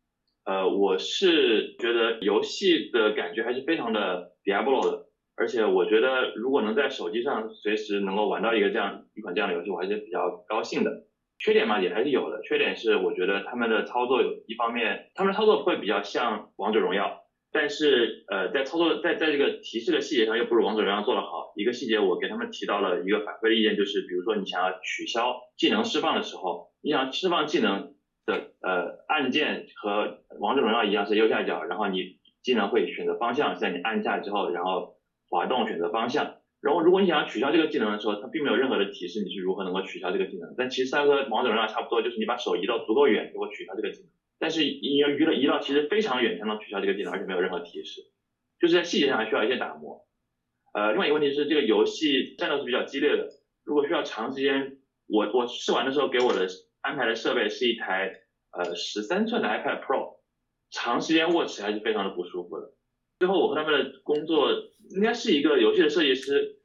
呃，我是觉得游戏的感觉还是非常的 Diablo 的，而且我觉得如果能在手机上随时能够玩到一个这样一款这样的游戏，我还是比较高兴的。缺点嘛也还是有的。缺点是我觉得他们的操作有一方面，他们的操作会比较像王者荣耀，但是呃在操作在在这个提示的细节上又不如王者荣耀做得好。一个细节我给他们提到了一个反馈的意见，就是比如说你想要取消技能释放的时候，你想释放技能的呃按键和王者荣耀一样是右下角，然后你技能会选择方向，在你按下之后，然后滑动选择方向。然后，如果你想要取消这个技能的时候，它并没有任何的提示你是如何能够取消这个技能。但其实它和王者荣耀差不多，就是你把手移到足够远就会取消这个技能。但是你要移了移到其实非常远才能取消这个技能，而且没有任何提示，就是在细节上还需要一些打磨。呃，另外一个问题是这个游戏战斗是比较激烈的，如果需要长时间，我我试玩的时候给我的安排的设备是一台呃十三寸的 iPad Pro，长时间握持还是非常的不舒服的。最后，我和他们的工作应该是一个游戏的设计师，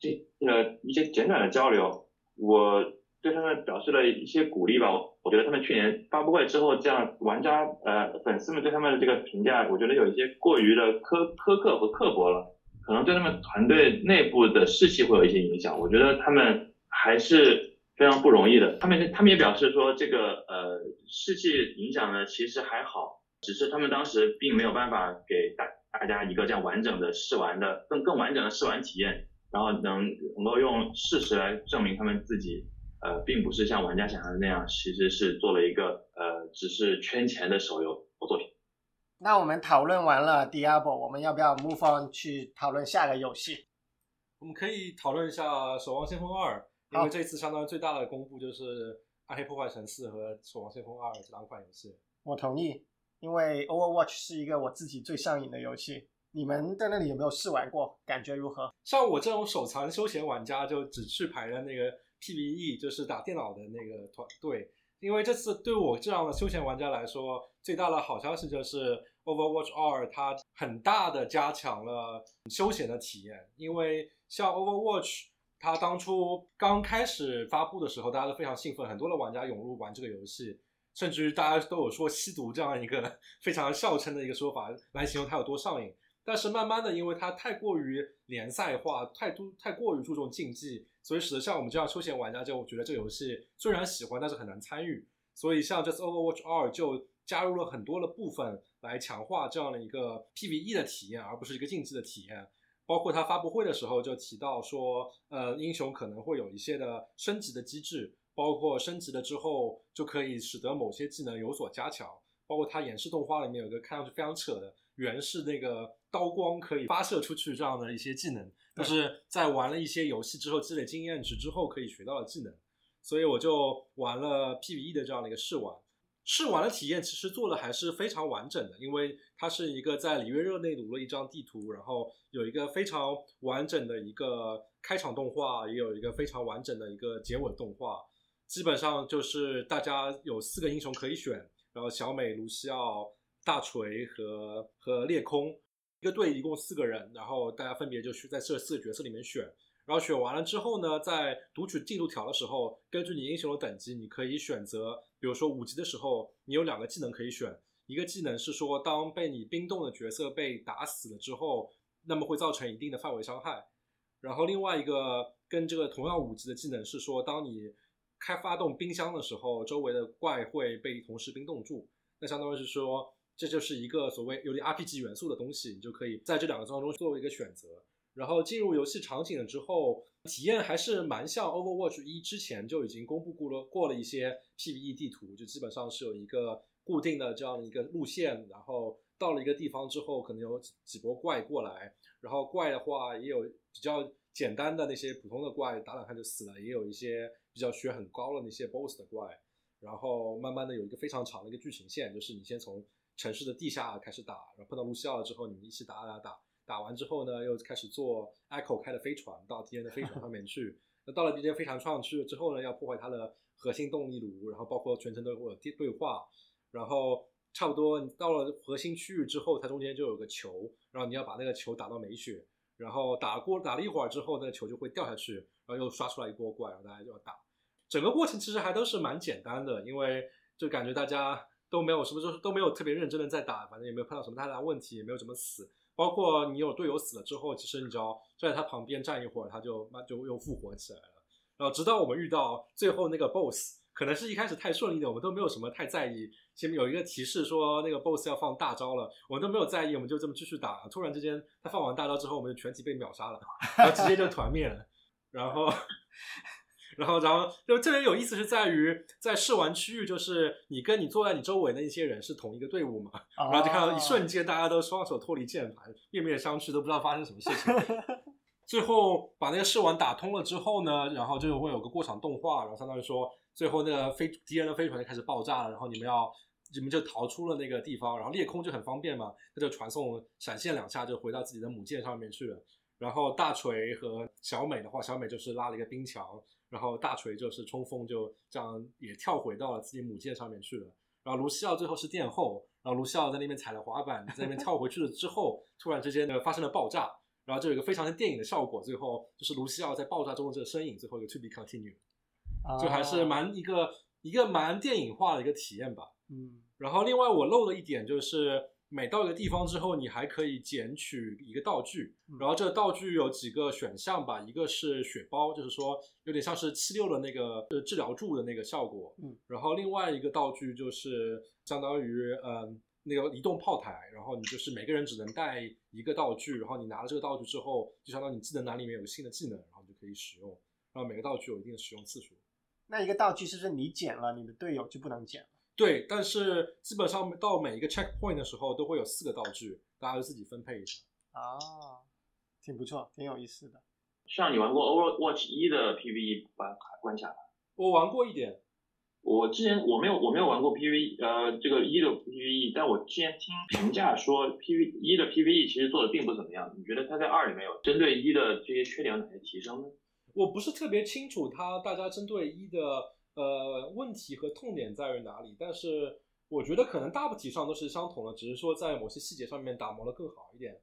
这呃一些简短的交流，我对他们表示了一些鼓励吧。我我觉得他们去年发布会之后，这样玩家呃粉丝们对他们的这个评价，我觉得有一些过于的苛苛刻和刻薄了，可能对他们团队内部的士气会有一些影响。我觉得他们还是非常不容易的。他们他们也表示说，这个呃士气影响呢其实还好，只是他们当时并没有办法给大。大家一个这样完整的试玩的更更完整的试玩体验，然后能能够用事实来证明他们自己，呃，并不是像玩家想象的那样，其实是做了一个呃只是圈钱的手游作品。那我们讨论完了 Diablo，我们要不要 move on 去讨论下个游戏？我们可以讨论一下《守望先锋二》，因为这次相当于最大的公布就是《暗黑破坏神四》和《守望先锋二》这两款游戏。我同意。因为 Overwatch 是一个我自己最上瘾的游戏，你们在那里有没有试玩过？感觉如何？像我这种手残休闲玩家，就只去排了那个 PVE，就是打电脑的那个团队。因为这次对我这样的休闲玩家来说，最大的好消息就是 Overwatch 二它很大的加强了休闲的体验。因为像 Overwatch，它当初刚开始发布的时候，大家都非常兴奋，很多的玩家涌入玩这个游戏。甚至于大家都有说吸毒这样一个非常笑称的一个说法来形容它有多上瘾，但是慢慢的，因为它太过于联赛化，太多太过于注重竞技，所以使得像我们这样休闲玩家就觉得这个游戏虽然喜欢，但是很难参与。所以像这次 Overwatch 二就加入了很多的部分来强化这样的一个 PVE 的体验，而不是一个竞技的体验。包括他发布会的时候就提到说，呃，英雄可能会有一些的升级的机制。包括升级了之后，就可以使得某些技能有所加强。包括它演示动画里面有一个看上去非常扯的原是那个刀光可以发射出去这样的一些技能，就是在玩了一些游戏之后积累经验值之后可以学到的技能。所以我就玩了 PVE 的这样的一个试玩，试玩的体验其实做的还是非常完整的，因为它是一个在里约热内卢的一张地图，然后有一个非常完整的一个开场动画，也有一个非常完整的一个结尾动画。基本上就是大家有四个英雄可以选，然后小美、卢西奥、大锤和和裂空，一个队一共四个人，然后大家分别就去在这四个角色里面选，然后选完了之后呢，在读取进度条的时候，根据你英雄的等级，你可以选择，比如说五级的时候，你有两个技能可以选，一个技能是说当被你冰冻的角色被打死了之后，那么会造成一定的范围伤害，然后另外一个跟这个同样五级的技能是说当你开发动冰箱的时候，周围的怪会被同时冰冻住。那相当于是说，这就是一个所谓有点 RPG 元素的东西，你就可以在这两个当中做一个选择。然后进入游戏场景了之后，体验还是蛮像 Overwatch 一之前就已经公布过了过了一些 PVE 地图，就基本上是有一个固定的这样的一个路线。然后到了一个地方之后，可能有几波怪过来，然后怪的话也有比较简单的那些普通的怪，打打看就死了，也有一些。比较血很高的那些 BOSS 的怪，然后慢慢的有一个非常长的一个剧情线，就是你先从城市的地下开始打，然后碰到卢西奥了之后，你们一起打打打，打完之后呢，又开始坐 Echo 开的飞船到敌人的飞船上面去。那到了敌人飞船上去之后呢，要破坏它的核心动力炉，然后包括全程都有对对话，然后差不多你到了核心区域之后，它中间就有个球，然后你要把那个球打到没血，然后打过打了一会儿之后，那个球就会掉下去，然后又刷出来一波怪，然后大家就要打。整个过程其实还都是蛮简单的，因为就感觉大家都没有什么，就是都没有特别认真的在打，反正也没有碰到什么太大问题，也没有怎么死。包括你有队友死了之后，其实你只要站在他旁边站一会儿，他就那就又复活起来了。然后直到我们遇到最后那个 BOSS，可能是一开始太顺利的，我们都没有什么太在意。前面有一个提示说那个 BOSS 要放大招了，我们都没有在意，我们就这么继续打。突然之间，他放完大招之后，我们就全体被秒杀了，然后直接就团灭了。然后，然后，然后就特别有意思是在于，在试玩区域，就是你跟你坐在你周围的一些人是同一个队伍嘛，然后就看到一瞬间大家都双手脱离键盘，面面相觑，都不知道发生什么事情。最后把那个试玩打通了之后呢，然后就会有个过场动画，然后相当于说，最后那个飞敌人的飞船就开始爆炸了，然后你们要你们就逃出了那个地方，然后裂空就很方便嘛，他就传送闪现两下就回到自己的母舰上面去了。然后大锤和小美的话，小美就是拉了一个冰墙，然后大锤就是冲锋，就这样也跳回到了自己母舰上面去了。然后卢西奥最后是殿后，然后卢西奥在那边踩了滑板，在那边跳回去了之后，突然之间呢发生了爆炸。然后就有一个非常的电影的效果，最后就是卢西奥在爆炸中的这个身影，最后一个 to be continue，就还是蛮一个一个蛮电影化的一个体验吧。嗯，然后另外我漏了一点，就是每到一个地方之后，你还可以捡取一个道具，然后这个道具有几个选项吧，一个是血包，就是说有点像是七六的那个呃治疗柱的那个效果，嗯，然后另外一个道具就是相当于嗯。那个移动炮台，然后你就是每个人只能带一个道具，然后你拿了这个道具之后，就相当于你技能栏里面有个新的技能，然后你就可以使用。然后每个道具有一定的使用次数。那一个道具是不是你捡了，你的队友就不能捡了？对，但是基本上到每一个 checkpoint 的时候都会有四个道具，大家就自己分配一下。啊，挺不错，挺有意思的。像你玩过 Overwatch 一的 PVE 关关卡吗？我玩过一点。我之前我没有我没有玩过 PVE，呃，这个一的 PVE，但我之前听评价说 PVE 一的 PVE 其实做的并不怎么样。你觉得它在二里面有针对一的这些缺点有哪些提升呢？我不是特别清楚它大家针对一的呃问题和痛点在于哪里，但是我觉得可能大体上都是相同的，只是说在某些细节上面打磨的更好一点。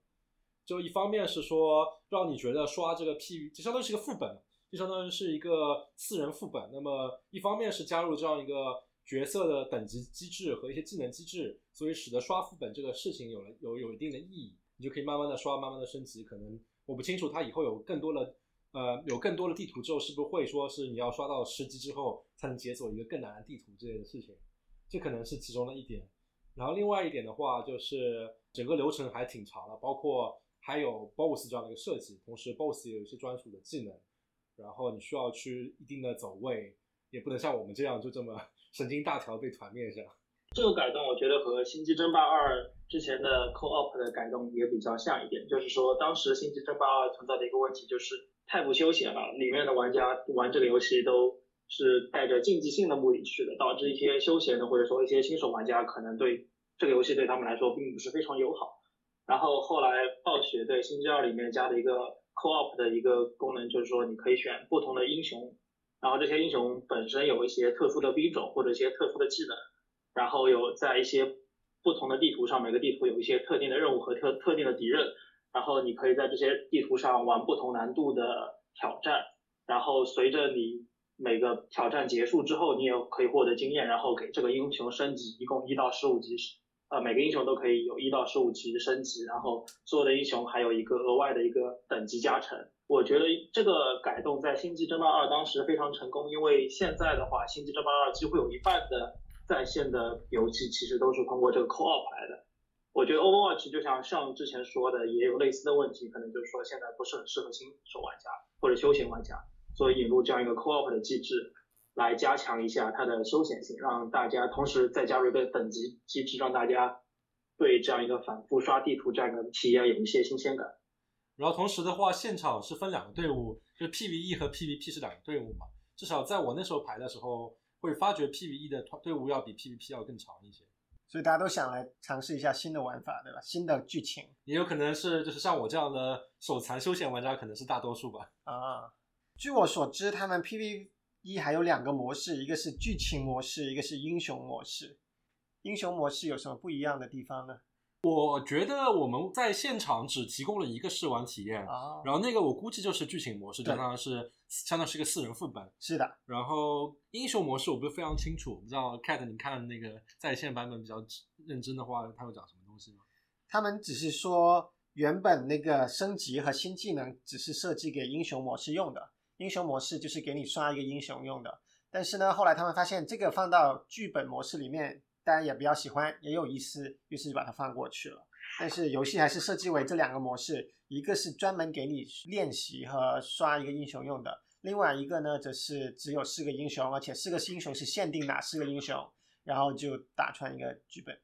就一方面是说让你觉得刷这个 P，就相当于是一个副本。就相当于是一个四人副本，那么一方面是加入这样一个角色的等级机制和一些技能机制，所以使得刷副本这个事情有了有有一定的意义，你就可以慢慢的刷，慢慢的升级。可能我不清楚它以后有更多的呃有更多的地图之后，是不是会说是你要刷到十级之后才能解锁一个更难的地图之类的事情，这可能是其中的一点。然后另外一点的话，就是整个流程还挺长的，包括还有 BOSS 这样的一个设计，同时 BOSS 也有一些专属的技能。然后你需要去一定的走位，也不能像我们这样就这么 神经大条被团灭下。这个改动我觉得和《星际争霸二》之前的 Co-op 的改动也比较像一点，就是说当时《星际争霸二》存在的一个问题就是太不休闲了，里面的玩家玩这个游戏都是带着竞技性的目的去的，导致一些休闲的或者说一些新手玩家可能对这个游戏对他们来说并不是非常友好。然后后来暴雪对《星际二》里面加了一个。Co-op 的一个功能就是说，你可以选不同的英雄，然后这些英雄本身有一些特殊的兵种或者一些特殊的技能，然后有在一些不同的地图上，每个地图有一些特定的任务和特特定的敌人，然后你可以在这些地图上玩不同难度的挑战，然后随着你每个挑战结束之后，你也可以获得经验，然后给这个英雄升级，一共一到十五级。呃，每个英雄都可以有一到十五级升级，然后所有的英雄还有一个额外的一个等级加成。我觉得这个改动在《星际争霸二》当时非常成功，因为现在的话，《星际争霸二》几乎有一半的在线的游戏其实都是通过这个 Co-op 来的。我觉得 Overwatch 就像像之前说的，也有类似的问题，可能就是说现在不是很适合新手玩家或者休闲玩家，所以引入这样一个 Co-op 的机制。来加强一下它的休闲性，让大家同时再加入一个等级机制，让大家对这样一个反复刷地图这样的体验有一些新鲜感。然后同时的话，现场是分两个队伍，就 PVE 和 PVP 是两个队伍嘛。至少在我那时候排的时候，会发觉 PVE 的团队伍要比 PVP 要更长一些。所以大家都想来尝试一下新的玩法，对吧？新的剧情也有可能是就是像我这样的手残休闲玩家，可能是大多数吧。啊，据我所知，他们 PVE 还有两个模式，一个是剧情模式，一个是英雄模式。英雄模式有什么不一样的地方呢？我觉得我们在现场只提供了一个试玩体验，啊然后那个我估计就是剧情模式，相当于是相当是一个四人副本。是的。然后英雄模式我不是非常清楚，不知道 Cat 你看那个在线版本比较认真的话，他会讲什么东西吗？他们只是说原本那个升级和新技能只是设计给英雄模式用的。英雄模式就是给你刷一个英雄用的，但是呢，后来他们发现这个放到剧本模式里面，大家也比较喜欢，也有意思，于是就把它放过去了。但是游戏还是设计为这两个模式，一个是专门给你练习和刷一个英雄用的，另外一个呢，则是只有四个英雄，而且四个英雄是限定哪四个英雄，然后就打穿一个剧本。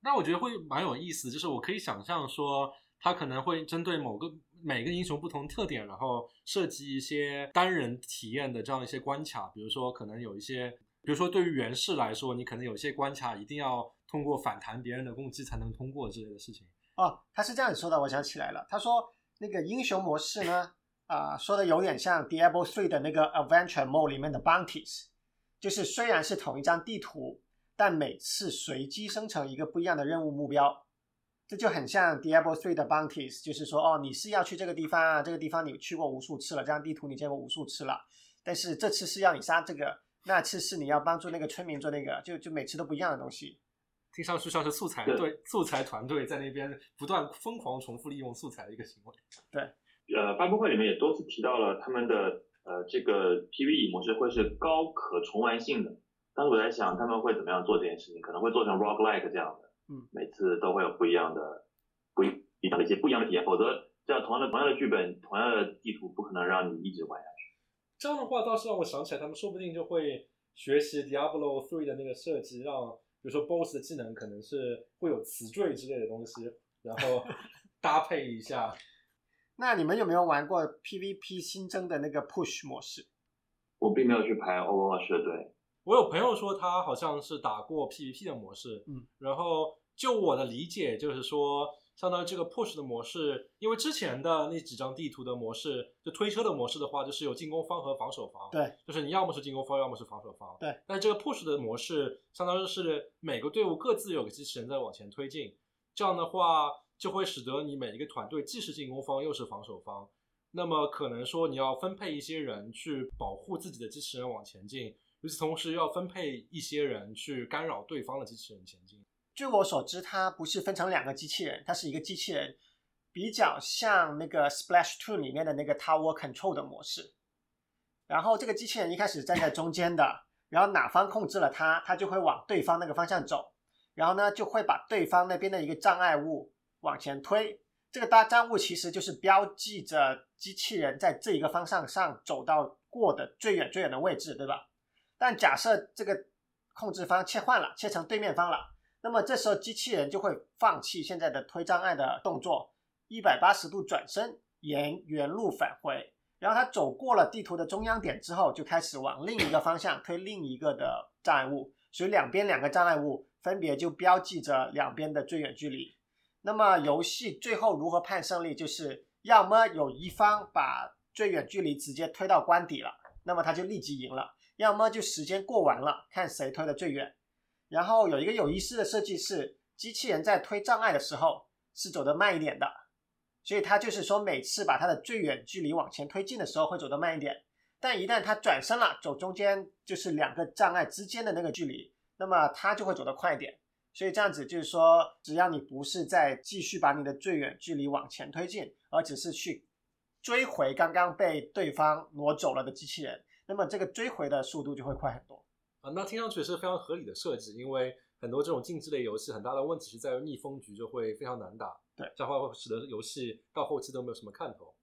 那我觉得会蛮有意思，就是我可以想象说，它可能会针对某个每个英雄不同特点，然后设计一些单人体验的这样一些关卡，比如说可能有一些，比如说对于原氏来说，你可能有些关卡一定要通过反弹别人的攻击才能通过之类的事情。哦，他是这样子说的，我想起来了，他说那个英雄模式呢，啊、说的有点像 Diablo Three 的那个 Adventure Mode 里面的 Bounties，就是虽然是同一张地图，但每次随机生成一个不一样的任务目标，这就很像 Diablo Three 的 Bounties，就是说哦，你是要去这个地方啊，这个地方你去过无数次了，这张地图你见过无数次了，但是这次是要你杀这个，那次是你要帮助那个村民做那个，就就每次都不一样的东西。听上去像是素材对对素材团队在那边不断疯狂重复利用素材的一个行为。对呃，发布会里面也多次提到了他们的呃这个 PVE 模式会是高可重玩性的。当时我在想他们会怎么样做这件事情，可能会做成 roguelike 这样的，嗯，每次都会有不一样的不一一样的一些不一样的体验，否则这样同样的同样的剧本、同样的地图，不可能让你一直玩下去。这样的话倒是让我想起来，他们说不定就会学习 Diablo Three 的那个设计，让比如说 BOSS 的技能可能是会有词缀之类的东西，然后 搭配一下。那你们有没有玩过 PVP 新增的那个 Push 模式？我并没有去排 Overwatch 的队，我有朋友说他好像是打过 PVP 的模式，嗯，然后就我的理解就是说，相当于这个 push 的模式，因为之前的那几张地图的模式，就推车的模式的话，就是有进攻方和防守方，对，就是你要么是进攻方，要么是防守方，对。但这个 push 的模式，相当于是每个队伍各自有个机器人在往前推进，这样的话就会使得你每一个团队既是进攻方又是防守方。那么可能说你要分配一些人去保护自己的机器人往前进，与此同时又要分配一些人去干扰对方的机器人前进。据我所知，它不是分成两个机器人，它是一个机器人，比较像那个 Splash Two 里面的那个 Tower Control 的模式。然后这个机器人一开始站在中间的，然后哪方控制了它，它就会往对方那个方向走，然后呢就会把对方那边的一个障碍物往前推。这个大障碍物其实就是标记着机器人在这一个方向上走到过的最远最远的位置，对吧？但假设这个控制方切换了，切成对面方了。那么这时候机器人就会放弃现在的推障碍的动作，一百八十度转身，沿原路返回。然后它走过了地图的中央点之后，就开始往另一个方向推另一个的障碍物，所以两边两个障碍物分别就标记着两边的最远距离。那么游戏最后如何判胜利，就是要么有一方把最远距离直接推到关底了，那么他就立即赢了；要么就时间过完了，看谁推的最远。然后有一个有意思的设计是，机器人在推障碍的时候是走得慢一点的，所以它就是说每次把它的最远距离往前推进的时候会走得慢一点，但一旦它转身了，走中间就是两个障碍之间的那个距离，那么它就会走得快一点。所以这样子就是说，只要你不是在继续把你的最远距离往前推进，而只是去追回刚刚被对方挪走了的机器人，那么这个追回的速度就会快很多。啊，那听上去是非常合理的设计，因为很多这种竞技类游戏很大的问题是在于逆风局就会非常难打，对，这样的话会使得游戏到后期都没有什么看头。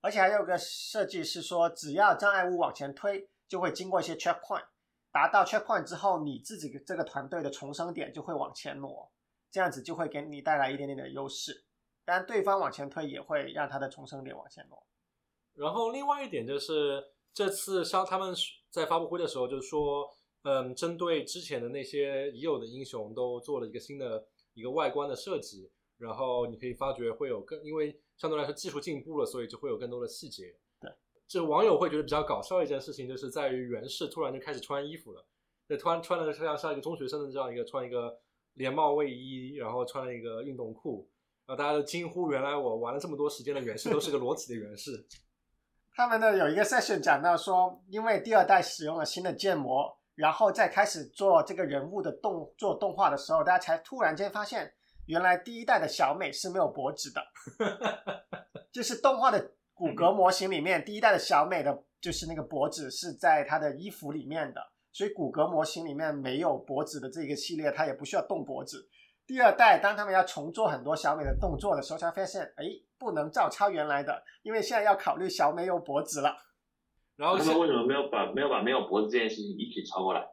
而且还有个设计是说，只要障碍物往前推，就会经过一些 checkpoint，达到 checkpoint 之后，你自己这个团队的重生点就会往前挪，这样子就会给你带来一点点的优势。当然，对方往前推也会让他的重生点往前挪。然后另外一点就是，这次像他们在发布会的时候就说，嗯，针对之前的那些已有的英雄都做了一个新的一个外观的设计，然后你可以发觉会有更，因为相对来说技术进步了，所以就会有更多的细节。对，这网友会觉得比较搞笑的一件事情，就是在于袁氏突然就开始穿衣服了，那突然穿的像像一个中学生的这样一个穿一个连帽卫衣，然后穿了一个运动裤，然后大家都惊呼：原来我玩了这么多时间的袁氏都是个裸体的袁氏。他们呢有一个 session 讲到说，因为第二代使用了新的建模，然后再开始做这个人物的动做动画的时候，大家才突然间发现，原来第一代的小美是没有脖子的，就是动画的骨骼模型里面，第一代的小美的就是那个脖子是在她的衣服里面的，所以骨骼模型里面没有脖子的这个系列，它也不需要动脖子。第二代，当他们要重做很多小美的动作的时候，才发现，哎，不能照抄原来的，因为现在要考虑小美有脖子了。然后他们为什么没有把没有把没有脖子这件事情一起抄过来？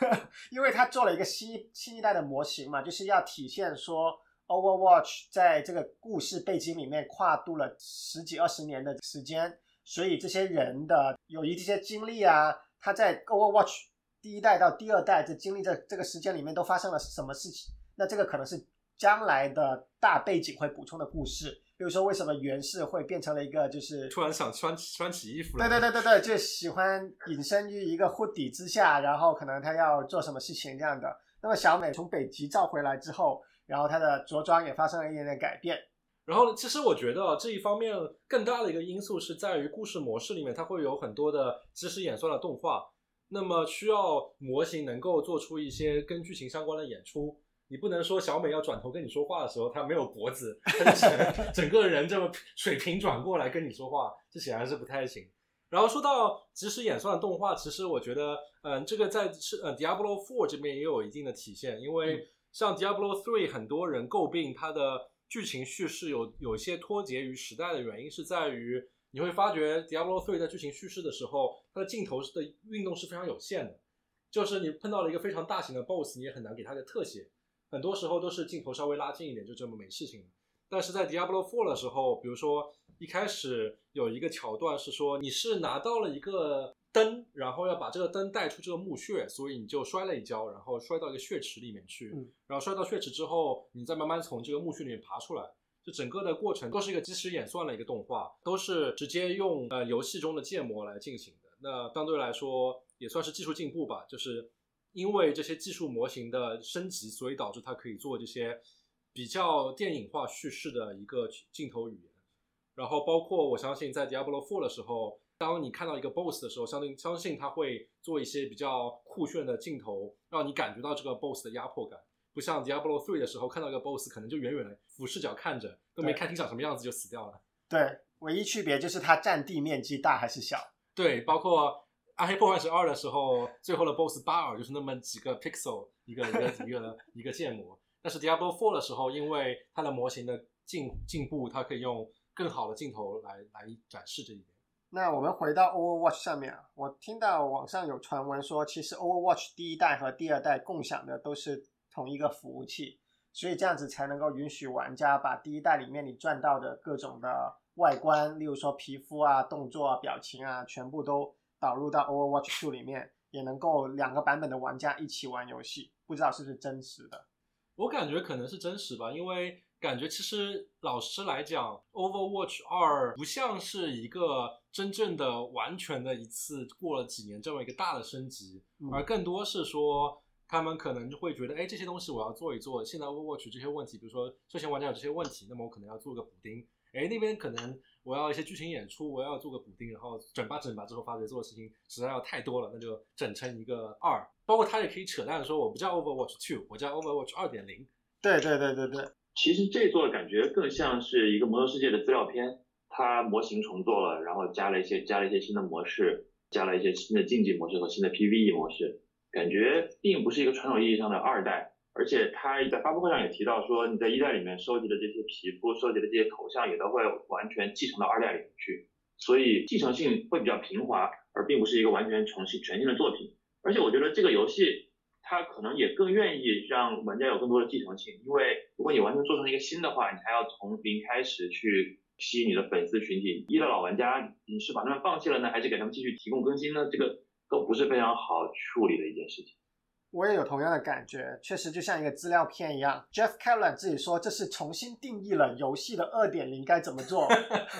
因为他做了一个新新一代的模型嘛，就是要体现说 Overwatch 在这个故事背景里面跨度了十几二十年的时间，所以这些人的有一些经历啊，他在 Overwatch 第一代到第二代这经历这这个时间里面都发生了什么事情？那这个可能是将来的大背景会补充的故事。比如说，为什么源氏会变成了一个就是突然想穿穿起衣服来？对对对对对，就喜欢隐身于一个 hoodie 之下，然后可能他要做什么事情这样的。那么小美从北极召回来之后，然后她的着装也发生了一点点改变。然后，其实我觉得这一方面更大的一个因素是在于故事模式里面，它会有很多的即时演算的动画，那么需要模型能够做出一些跟剧情相关的演出。你不能说小美要转头跟你说话的时候，她没有脖子，她整 整个人这么水平转过来跟你说话，这显然是不太行。然后说到即时演算的动画，其实我觉得，嗯，这个在是呃 Diablo Four 这边也有一定的体现，因为像 Diablo Three 很多人诟病它的剧情叙事有有一些脱节于时代的原因，是在于你会发觉 Diablo Three 在剧情叙事的时候，它的镜头的运动是非常有限的，就是你碰到了一个非常大型的 BOSS，你也很难给它个特写。很多时候都是镜头稍微拉近一点就这么没事情了，但是在 Diablo Four 的时候，比如说一开始有一个桥段是说你是拿到了一个灯，然后要把这个灯带出这个墓穴，所以你就摔了一跤，然后摔到一个血池里面去，然后摔到血池之后，你再慢慢从这个墓穴里面爬出来，就整个的过程都是一个即时演算的一个动画，都是直接用呃游戏中的建模来进行的，那相对来说也算是技术进步吧，就是。因为这些技术模型的升级，所以导致它可以做这些比较电影化叙事的一个镜头语言。然后包括我相信在 Diablo Four 的时候，当你看到一个 BOSS 的时候，相信相信他会做一些比较酷炫的镜头，让你感觉到这个 BOSS 的压迫感。不像 Diablo Three 的时候，看到一个 BOSS 可能就远远的俯视角看着，都没看清长什么样子就死掉了。对，唯一区别就是它占地面积大还是小。对，包括。暗黑破坏神二的时候，最后的 BOSS 巴尔就是那么几个 pixel，一个一个一个一个建模。但是 Diablo Four 的时候，因为它的模型的进进步，它可以用更好的镜头来来展示这一点。那我们回到 Overwatch 上面啊，我听到网上有传闻说，其实 Overwatch 第一代和第二代共享的都是同一个服务器，所以这样子才能够允许玩家把第一代里面你赚到的各种的外观，例如说皮肤啊、动作啊、表情啊，全部都。导入到 Overwatch Two 里面，也能够两个版本的玩家一起玩游戏，不知道是不是真实的？我感觉可能是真实吧，因为感觉其实老实来讲，Overwatch 二不像是一个真正的完全的一次过了几年这么一个大的升级，而更多是说他们可能就会觉得，哎，这些东西我要做一做，现在 Overwatch 这些问题，比如说之前玩家有这些问题，那么我可能要做个补丁。哎，那边可能我要一些剧情演出，我要做个补丁，然后整吧整吧之后发觉做的事情实在要太多了，那就整成一个二。包括他也可以扯淡说，我不叫 Overwatch Two，我叫 Overwatch 二点零。对对对对对。其实这座感觉更像是一个魔兽世界的资料片，它模型重做了，然后加了一些加了一些新的模式，加了一些新的竞技模式和新的 PVE 模式，感觉并不是一个传统意义上的二代。而且他在发布会上也提到说，你在一代里面收集的这些皮肤、收集的这些头像，也都会完全继承到二代里面去，所以继承性会比较平滑，而并不是一个完全重新全新的作品。而且我觉得这个游戏它可能也更愿意让玩家有更多的继承性，因为如果你完全做成一个新的话，你还要从零开始去吸引你的粉丝群体。一的老玩家，你是把他们放弃了呢，还是给他们继续提供更新呢？这个都不是非常好处理的一件事情。我也有同样的感觉，确实就像一个资料片一样。Jeff Kaplan 自己说，这是重新定义了游戏的二点零该怎么做。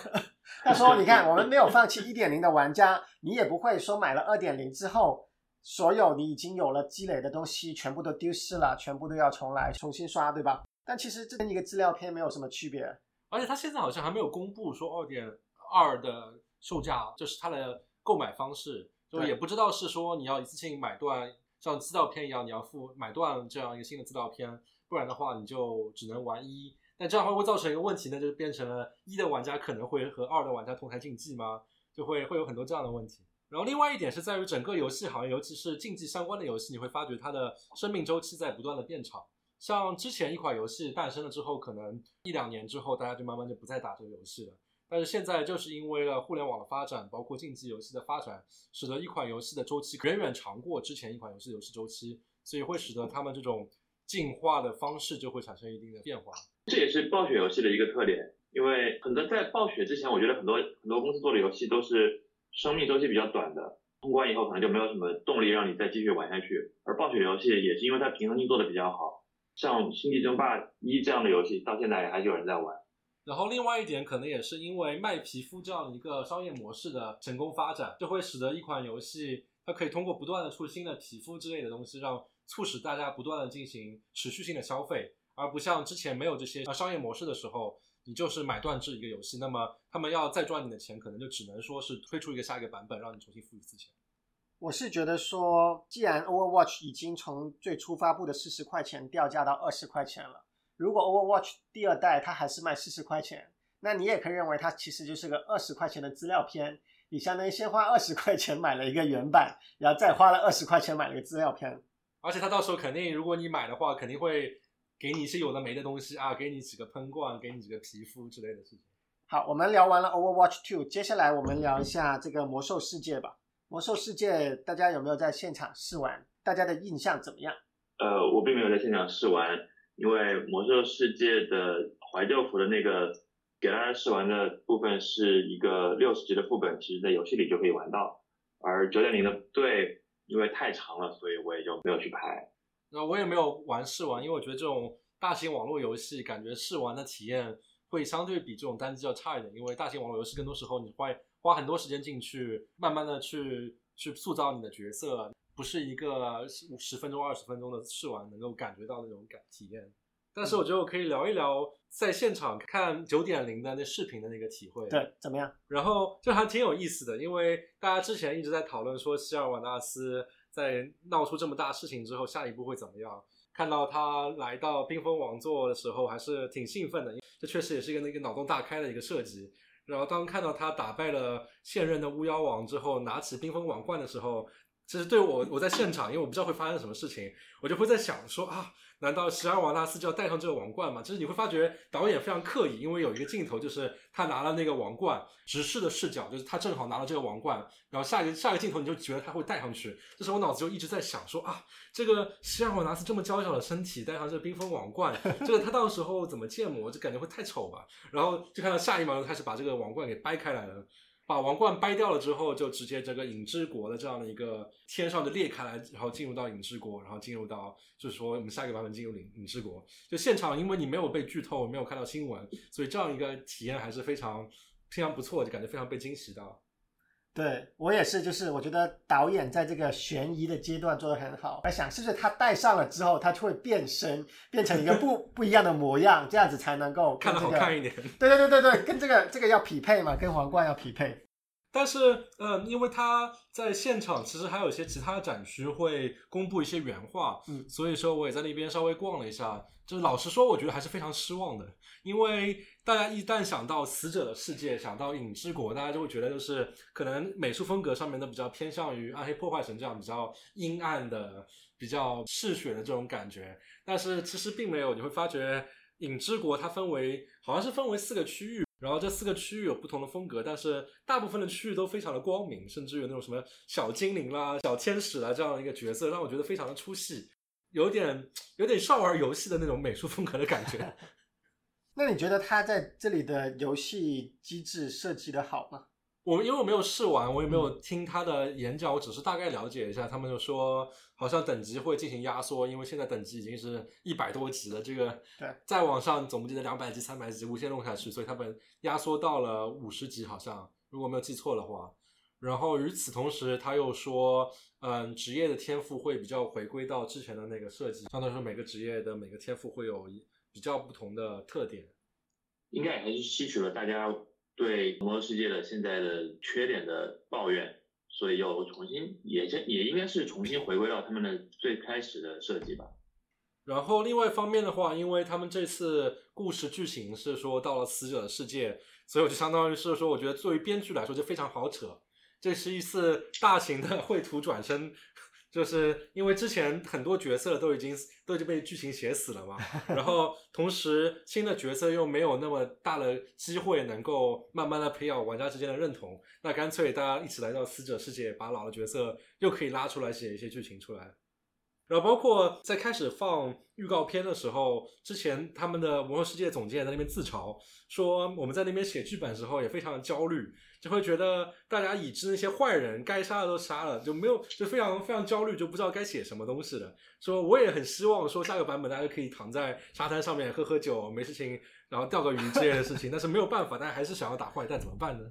他说：“你看，我们没有放弃一点零的玩家，你也不会说买了二点零之后，所有你已经有了积累的东西全部都丢失了，全部都要重来，重新刷，对吧？但其实这跟一个资料片没有什么区别。而且他现在好像还没有公布说二点二的售价，就是它的购买方式，就也不知道是说你要一次性买断。”像资料片一样，你要付买断这样一个新的资料片，不然的话你就只能玩一。但这样的话会造成一个问题呢，就是变成了一的玩家可能会和二的玩家同台竞技吗？就会会有很多这样的问题。然后另外一点是在于整个游戏行业，尤其是竞技相关的游戏，你会发觉它的生命周期在不断的变长。像之前一款游戏诞生了之后，可能一两年之后，大家就慢慢就不再打这个游戏了。但是现在就是因为了互联网的发展，包括竞技游戏的发展，使得一款游戏的周期远远长过之前一款游戏游戏周期，所以会使得他们这种进化的方式就会产生一定的变化。这也是暴雪游戏的一个特点，因为很多在暴雪之前，我觉得很多很多公司做的游戏都是生命周期比较短的，通关以后可能就没有什么动力让你再继续玩下去。而暴雪游戏也是因为它平衡性做的比较好，像《星际争霸一》这样的游戏，到现在还是有人在玩。然后另外一点，可能也是因为卖皮肤这样一个商业模式的成功发展，就会使得一款游戏它可以通过不断的出新的皮肤之类的东西，让促使大家不断的进行持续性的消费，而不像之前没有这些商业模式的时候，你就是买断制一个游戏，那么他们要再赚你的钱，可能就只能说是推出一个下一个版本，让你重新付一次钱。我是觉得说，既然 Overwatch 已经从最初发布的四十块钱掉价到二十块钱了。如果 Overwatch 第二代它还是卖四十块钱，那你也可以认为它其实就是个二十块钱的资料片。你相当于先花二十块钱买了一个原版，然后再花了二十块钱买了个资料片。而且它到时候肯定，如果你买的话，肯定会给你一些有的没的东西啊，给你几个喷罐，给你几个皮肤之类的事情。好，我们聊完了 Overwatch Two，接下来我们聊一下这个魔兽世界吧。魔兽世界大家有没有在现场试玩？大家的印象怎么样？呃，我并没有在现场试玩。因为魔兽世界的怀旧服的那个给大家试玩的部分是一个六十级的副本，其实在游戏里就可以玩到。而九点零的队因为太长了，所以我也就没有去拍。那我也没有玩试玩，因为我觉得这种大型网络游戏感觉试玩的体验会相对比这种单机要差一点。因为大型网络游戏更多时候你会花很多时间进去，慢慢的去去塑造你的角色。不是一个十分钟、二十分钟的试玩能够感觉到那种感体验，但是我觉得我可以聊一聊在现场看九点零的那视频的那个体会。对，怎么样？然后就还挺有意思的，因为大家之前一直在讨论说希尔瓦纳斯在闹出这么大事情之后，下一步会怎么样？看到他来到冰封王座的时候，还是挺兴奋的，这确实也是一个那个脑洞大开的一个设计。然后当看到他打败了现任的巫妖王之后，拿起冰封王冠的时候。其实对我，我在现场，因为我不知道会发生什么事情，我就会在想说啊，难道十二瓦纳斯就要戴上这个王冠吗？就是你会发觉导演非常刻意，因为有一个镜头就是他拿了那个王冠，直视的视角，就是他正好拿了这个王冠，然后下一个下一个镜头你就觉得他会戴上去。这时候我脑子就一直在想说啊，这个十二瓦纳斯这么娇小的身体戴上这个冰封王冠，这个他到时候怎么建模？就感觉会太丑吧。然后就看到下一秒就开始把这个王冠给掰开来了。把王冠掰掉了之后，就直接这个影之国的这样的一个天上就裂开来，然后进入到影之国，然后进入到就是说我们下一个版本进入影影之国。就现场，因为你没有被剧透，没有看到新闻，所以这样一个体验还是非常非常不错，就感觉非常被惊喜到。对我也是，就是我觉得导演在这个悬疑的阶段做的很好。我想是不是他戴上了之后，他就会变身，变成一个不 不一样的模样，这样子才能够看得好看一点。对对对对对，跟这个这个要匹配嘛，跟皇冠要匹配。但是，呃，因为他在现场，其实还有一些其他的展区会公布一些原画，嗯，所以说我也在那边稍微逛了一下。就是老实说，我觉得还是非常失望的，因为大家一旦想到死者的世界，想到影之国，大家就会觉得就是可能美术风格上面都比较偏向于暗黑破坏神这样比较阴暗的、比较嗜血的这种感觉。但是其实并没有，你会发觉影之国它分为好像是分为四个区域。然后这四个区域有不同的风格，但是大部分的区域都非常的光明，甚至有那种什么小精灵啦、小天使啦这样的一个角色，让我觉得非常的出戏，有点有点少儿游戏的那种美术风格的感觉。那你觉得他在这里的游戏机制设计的好吗？我因为我没有试完，我也没有听他的演讲，我只是大概了解一下。他们就说，好像等级会进行压缩，因为现在等级已经是一百多级了，这个对再往上总不记得两百级、三百级无限弄下去，所以他们压缩到了五十级，好像如果没有记错的话。然后与此同时，他又说，嗯，职业的天赋会比较回归到之前的那个设计，相当于说每个职业的每个天赋会有比较不同的特点。应该还是吸取了大家。对魔兽世界的现在的缺点的抱怨，所以又重新也也应该是重新回归到他们的最开始的设计吧。然后另外一方面的话，因为他们这次故事剧情是说到了死者的世界，所以我就相当于是说，我觉得作为编剧来说就非常好扯。这是一次大型的绘图转身，就是因为之前很多角色都已经都已经被剧情写死了嘛，然后同时新的角色又没有那么大的机会能够慢慢的培养玩家之间的认同，那干脆大家一起来到死者世界，把老的角色又可以拉出来写一些剧情出来。然后包括在开始放预告片的时候，之前他们的魔兽世界总监在那边自嘲说，我们在那边写剧本的时候也非常的焦虑，就会觉得大家已知那些坏人该杀的都杀了，就没有就非常非常焦虑，就不知道该写什么东西了。说我也很希望说下个版本大家可以躺在沙滩上面喝喝酒，没事情，然后钓个鱼之类的事情，但是没有办法，大家还是想要打坏蛋，怎么办呢？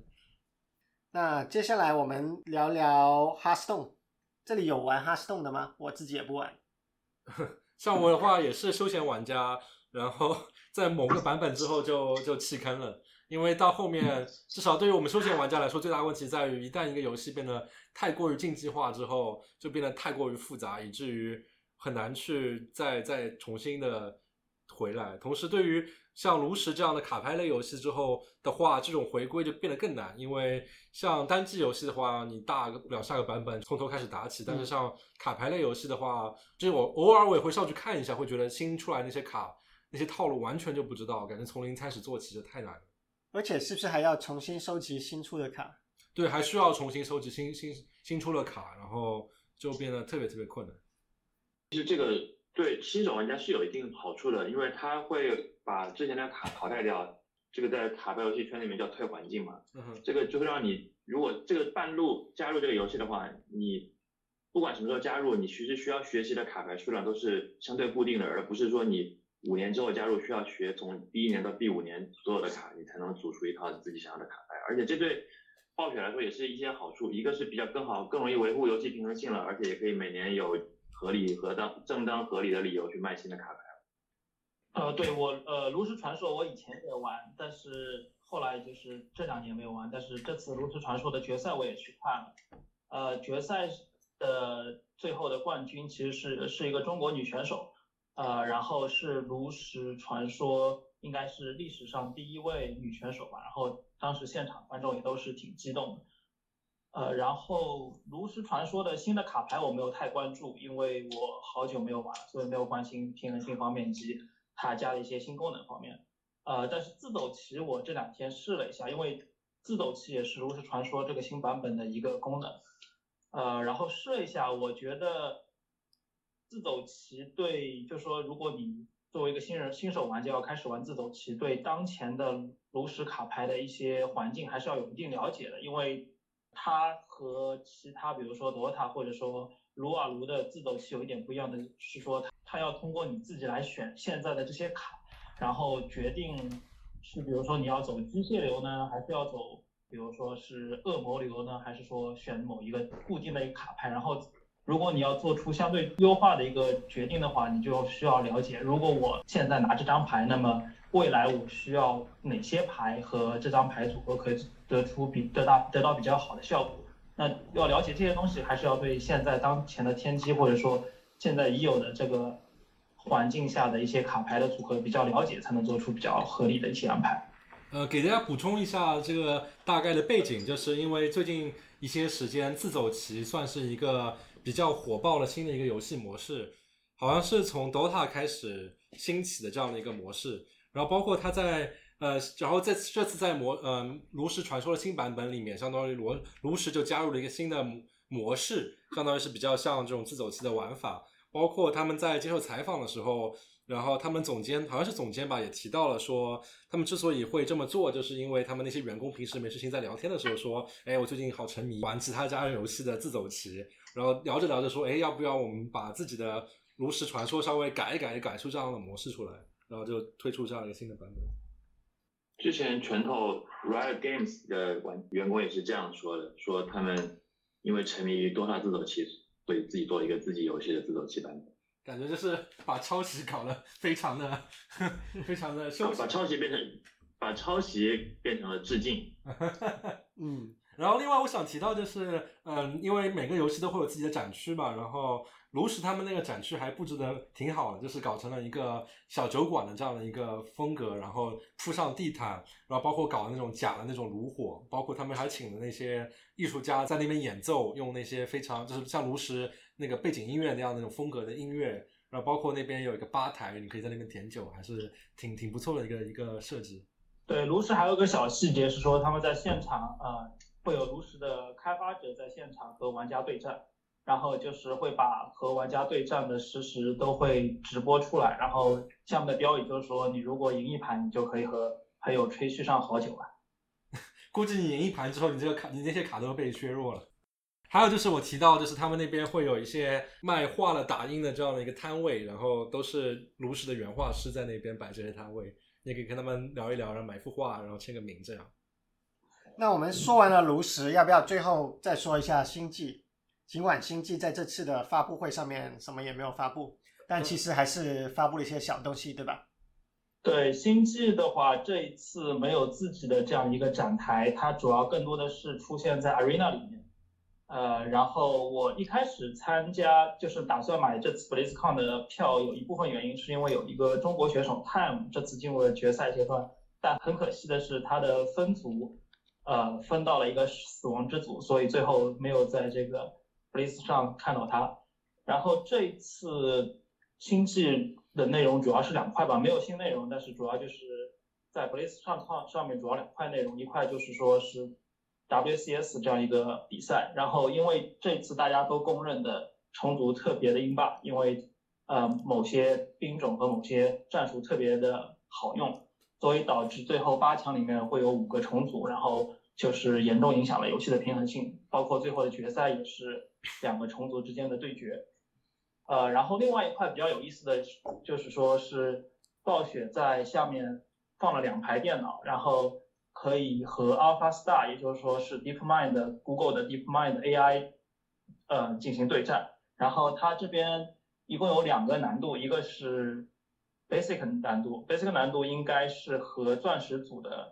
那接下来我们聊聊 Hearthstone。这里有玩 Hearthstone 的吗？我自己也不玩。像我的话也是休闲玩家，然后 在某个版本之后就就弃坑了，因为到后面至少对于我们休闲玩家来说，最大问题在于一旦一个游戏变得太过于竞技化之后，就变得太过于复杂，以至于很难去再再重新的回来。同时，对于像炉石这样的卡牌类游戏之后的话，这种回归就变得更难，因为像单机游戏的话，你大不了下个版本从头开始打起，但是像卡牌类游戏的话，就是我偶尔我也会上去看一下，会觉得新出来那些卡那些套路完全就不知道，感觉从零开始做起就太难了。而且是不是还要重新收集新出的卡？对，还需要重新收集新新新出的卡，然后就变得特别特别困难。其实这个。对新手玩家是有一定好处的，因为他会把之前的卡淘汰掉，这个在卡牌游戏圈里面叫退环境嘛。嗯这个就会让你，如果这个半路加入这个游戏的话，你不管什么时候加入，你其实需要学习的卡牌数量都是相对固定的，而不是说你五年之后加入需要学从第一年到第五年所有的卡，你才能组出一套自己想要的卡牌。而且这对暴雪来说也是一些好处，一个是比较更好、更容易维护游戏平衡性了，而且也可以每年有。合理和当正当合理的理由去卖新的卡牌。呃，对我呃炉石传说我以前也玩，但是后来就是这两年没有玩，但是这次炉石传说的决赛我也去看了。呃，决赛的最后的冠军其实是是一个中国女选手，呃，然后是炉石传说应该是历史上第一位女选手吧，然后当时现场观众也都是挺激动的。呃，然后炉石传说的新的卡牌我没有太关注，因为我好久没有玩了，所以没有关心平衡性方面以及它加的一些新功能方面。呃，但是自走棋我这两天试了一下，因为自走棋也是炉石传说这个新版本的一个功能。呃，然后试了一下，我觉得自走棋对，就说如果你作为一个新人新手玩家要开始玩自走棋，对当前的炉石卡牌的一些环境还是要有一定了解的，因为。它和其他，比如说 DOTA 或者说撸啊撸的自走棋有一点不一样的是说，它它要通过你自己来选现在的这些卡，然后决定是比如说你要走机械流呢，还是要走，比如说是恶魔流呢，还是说选某一个固定的一个卡牌。然后如果你要做出相对优化的一个决定的话，你就需要了解，如果我现在拿这张牌，那么。未来我需要哪些牌和这张牌组合可以得出比得到得到比较好的效果？那要了解这些东西，还是要对现在当前的天机或者说现在已有的这个环境下的一些卡牌的组合比较了解，才能做出比较合理的一些安排。呃，给大家补充一下这个大概的背景，就是因为最近一些时间，自走棋算是一个比较火爆的新的一个游戏模式，好像是从 DOTA 开始兴起的这样的一个模式。然后包括他在呃，然后在这次在模呃炉石传说的新版本里面，相当于炉炉石就加入了一个新的模式，相当于是比较像这种自走棋的玩法。包括他们在接受采访的时候，然后他们总监好像是总监吧，也提到了说，他们之所以会这么做，就是因为他们那些员工平时没事情在聊天的时候说，哎，我最近好沉迷玩其他家人游戏的自走棋，然后聊着聊着说，哎，要不要我们把自己的炉石传说稍微改一改，改出这样的模式出来？然后就推出这样一个新的版本。之前拳头 Riot Games 的玩员工也是这样说的，说他们因为沉迷于多塔自走棋，所以自己做了一个自己游戏的自走棋版本。感觉就是把抄袭搞得非常的、非常的羞耻。把抄袭变成把抄袭变成了致敬。嗯，然后另外我想提到就是，嗯，因为每个游戏都会有自己的展区嘛，然后炉石他们那个展区还布置的挺好的，就是搞成了一个小酒馆的这样的一个风格，然后铺上地毯，然后包括搞那种假的那种炉火，包括他们还请了那些艺术家在那边演奏，用那些非常就是像炉石那个背景音乐那样那种风格的音乐，然后包括那边有一个吧台，你可以在那边点酒，还是挺挺不错的一个一个设计。对，炉石还有个小细节是说他们在现场呃。会有炉石的开发者在现场和玩家对战，然后就是会把和玩家对战的实时都会直播出来，然后下面的标语就是说，你如果赢一盘，你就可以和朋友吹嘘上好久了。估计你赢一盘之后，你这个卡，你那些卡都被削弱了。还有就是我提到，就是他们那边会有一些卖画了打印的这样的一个摊位，然后都是炉石的原画师在那边摆这些摊位，你可以跟他们聊一聊，然后买幅画，然后签个名这样。那我们说完了炉石，要不要最后再说一下星际？尽管星际在这次的发布会上面什么也没有发布，但其实还是发布了一些小东西，对吧？对，星际的话，这一次没有自己的这样一个展台，它主要更多的是出现在 Arena 里面。呃，然后我一开始参加就是打算买这次 BlizzCon 的票，有一部分原因是因为有一个中国选手 Time 这次进入了决赛阶段，但很可惜的是他的分组。呃，分到了一个死亡之组，所以最后没有在这个 Blizz 上看到他。然后这一次星际的内容主要是两块吧，没有新内容，但是主要就是在 Blizz 上上上面主要两块内容，一块就是说是 WCS 这样一个比赛。然后因为这次大家都公认的虫族特别的英霸，因为呃某些兵种和某些战术特别的好用。所以导致最后八强里面会有五个重组，然后就是严重影响了游戏的平衡性，包括最后的决赛也是两个重组之间的对决。呃，然后另外一块比较有意思的就是说是暴雪在下面放了两排电脑，然后可以和 Alpha Star，也就是说是 DeepMind Google 的 DeepMind AI，呃进行对战。然后它这边一共有两个难度，一个是。Basic 难度，Basic 难度应该是和钻石组的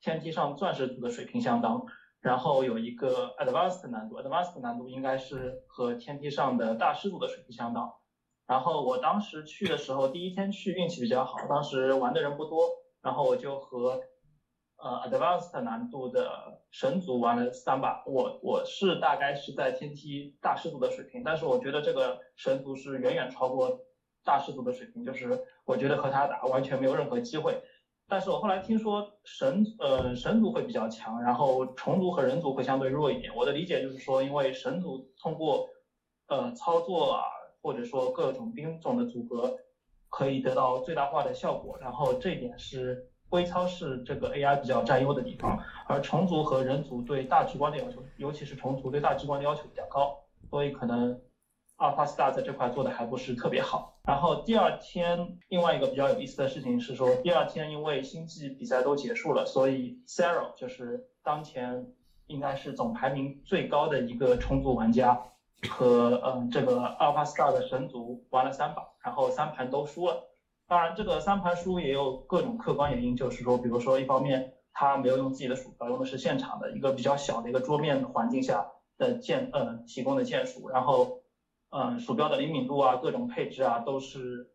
天梯上钻石组的水平相当。然后有一个 Advanced 难度，Advanced 难度应该是和天梯上的大师组的水平相当。然后我当时去的时候，第一天去运气比较好，当时玩的人不多，然后我就和呃 Advanced 难度的神族玩了三把。我我是大概是在天梯大师组的水平，但是我觉得这个神族是远远超过。大师族的水平，就是我觉得和他打完全没有任何机会。但是我后来听说神呃神族会比较强，然后虫族和人族会相对弱一点。我的理解就是说，因为神族通过呃操作啊，或者说各种兵种的组合，可以得到最大化的效果。然后这一点是微操式这个 AI 比较占优的地方。而虫族和人族对大局观的要求，尤其是虫族对大局观的要求比较高，所以可能。Alpha Star 在这块做的还不是特别好。然后第二天，另外一个比较有意思的事情是说，第二天因为星际比赛都结束了，所以 sero 就是当前应该是总排名最高的一个重组玩家，和嗯这个 Alpha Star 的神族玩了三把，然后三盘都输了。当然，这个三盘输也有各种客观原因，就是说，比如说一方面他没有用自己的鼠标，用的是现场的一个比较小的一个桌面环境下的键，嗯提供的键鼠，然后。嗯，鼠标的灵敏度啊，各种配置啊，都是，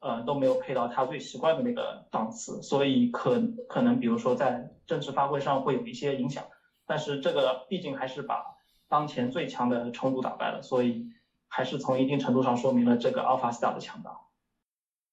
呃，都没有配到他最习惯的那个档次，所以可可能，比如说在正式发挥上会有一些影响。但是这个毕竟还是把当前最强的重组打败了，所以还是从一定程度上说明了这个 Alpha Star 的强大。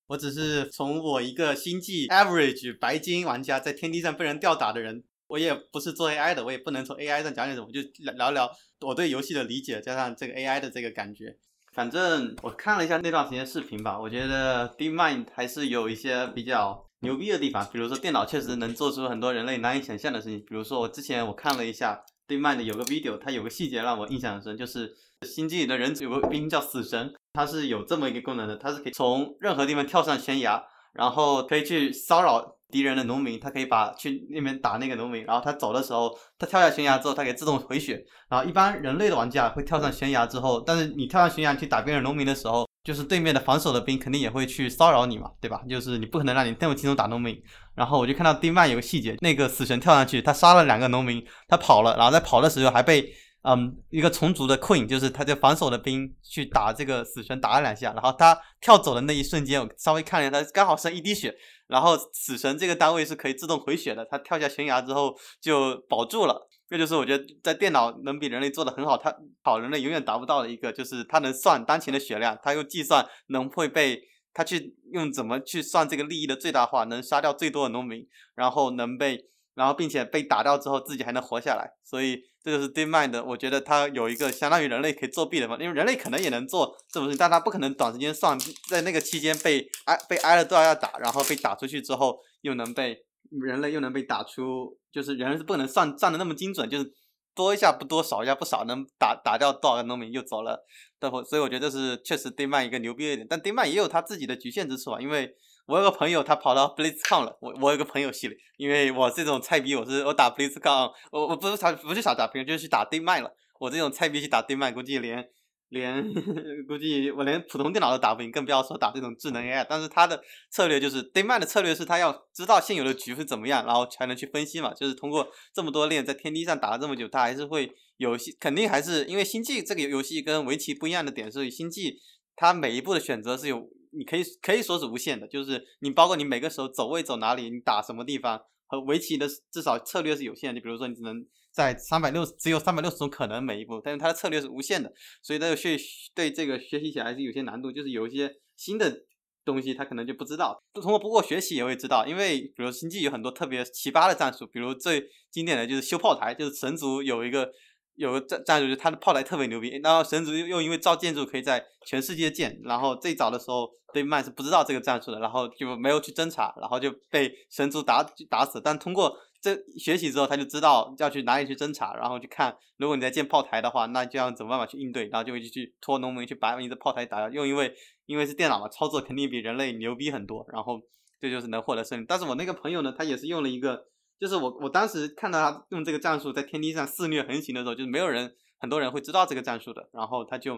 我只是从我一个星际 Average 白金玩家，在天地上被人吊打的人，我也不是做 AI 的，我也不能从 AI 上讲点什么，就聊聊我对游戏的理解，加上这个 AI 的这个感觉。反正我看了一下那段时间视频吧，我觉得 DeepMind 还是有一些比较牛逼的地方，比如说电脑确实能做出很多人类难以想象的事情。比如说我之前我看了一下 DeepMind 有个 video，它有个细节让我印象很深，就是星际里的人有个兵叫死神，它是有这么一个功能的，它是可以从任何地方跳上悬崖，然后可以去骚扰。敌人的农民，他可以把去那边打那个农民，然后他走的时候，他跳下悬崖之后，他可以自动回血。然后一般人类的玩家会跳上悬崖之后，但是你跳上悬崖去打别人农民的时候，就是对面的防守的兵肯定也会去骚扰你嘛，对吧？就是你不可能让你那么轻松打农民。然后我就看到丁曼有个细节，那个死神跳上去，他杀了两个农民，他跑了，然后在跑的时候还被嗯一个虫族的 queen，就是他在防守的兵去打这个死神打了两下，然后他跳走的那一瞬间，我稍微看了一下，他刚好剩一滴血，然后死神这个单位是可以自动回血的，他跳下悬崖之后就保住了。这就是我觉得在电脑能比人类做的很好，他好人类永远达不到的一个，就是他能算当前的血量，他又计算能会被他去用怎么去算这个利益的最大化，能杀掉最多的农民，然后能被然后并且被打掉之后自己还能活下来，所以这就是 DeepMind，我觉得它有一个相当于人类可以作弊的方法，因为人类可能也能做这种事情，但它不可能短时间算，在那个期间被挨被挨了都要打，然后被打出去之后又能被。人类又能被打出，就是人是不能算算的那么精准，就是多一下不多，少一下不少，能打打掉多少个农民又走了。对，所以我觉得这是确实 d 曼一个牛逼的点，但 d 曼也有他自己的局限之处啊。因为我有个朋友他跑到 BlizzCon 了，我我有个朋友系列，因为我这种菜逼，我是我打 BlizzCon，我我不是想不是想打朋友，就是去打 d 麦了。我这种菜逼去打 d 麦，估计连。连 估计我连普通电脑都打不赢，更不要说打这种智能 AI。但是他的策略就是 d 麦的策略是他要知道现有的局是怎么样，然后才能去分析嘛。就是通过这么多练在天梯上打了这么久，他还是会有些肯定还是因为星际这个游戏跟围棋不一样的点是，星际它每一步的选择是有你可以可以说是无限的，就是你包括你每个时候走位走哪里，你打什么地方和围棋的至少策略是有限的。比如说你只能。在三百六十只有三百六十种可能每一步，但是它的策略是无限的，所以它学对这个学习起来还是有些难度。就是有一些新的东西，他可能就不知道，通过不过学习也会知道。因为比如星际有很多特别奇葩的战术，比如最经典的就是修炮台，就是神族有一个有个战战术，就是他的炮台特别牛逼。然后神族又又因为造建筑可以在全世界建，然后最早的时候对曼是不知道这个战术的，然后就没有去侦查，然后就被神族打打死。但通过这学习之后，他就知道要去哪里去侦查，然后去看，如果你在建炮台的话，那就要怎么办法去应对，然后就会去拖农民去把你的炮台打掉。又因为因为是电脑嘛，操作肯定比人类牛逼很多，然后这就是能获得胜利。但是我那个朋友呢，他也是用了一个，就是我我当时看到他用这个战术在天梯上肆虐横行的时候，就是没有人很多人会知道这个战术的，然后他就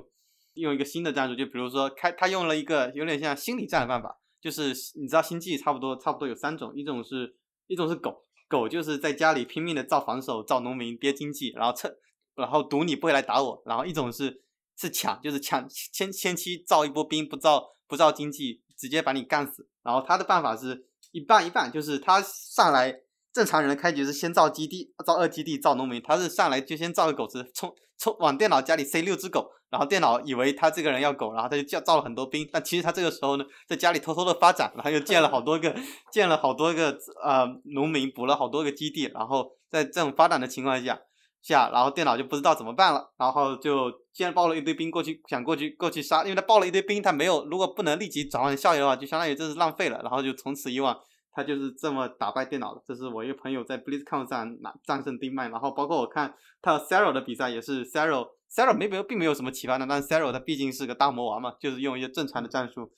用一个新的战术，就比如说开他用了一个有点像心理战的办法，就是你知道星际差不多差不多有三种，一种是一种是狗。狗就是在家里拼命的造防守、造农民、憋经济，然后趁，然后赌你不会来打我。然后一种是是抢，就是抢先先期造一波兵，不造不造经济，直接把你干死。然后他的办法是一半一半，就是他上来正常人的开局是先造基地、造二基地、造农民，他是上来就先造个狗子，冲冲往电脑家里塞六只狗。然后电脑以为他这个人要狗，然后他就叫造了很多兵。但其实他这个时候呢，在家里偷偷的发展，然后又建了好多个，建了好多个呃农民，补了好多个基地。然后在这种发展的情况下下，然后电脑就不知道怎么办了，然后就先报了一堆兵过去，想过去过去杀，因为他报了一堆兵，他没有如果不能立即转换效益的话，就相当于这是浪费了。然后就从此以往，他就是这么打败电脑的。这是我一个朋友在 BlizzCon 上拿战胜丁麦，然后包括我看他和 s a r o 的比赛也是 s a r o s a r o 没没有并没有什么奇葩的，但是 s a r o 他毕竟是个大魔王嘛，就是用一些正常的战术，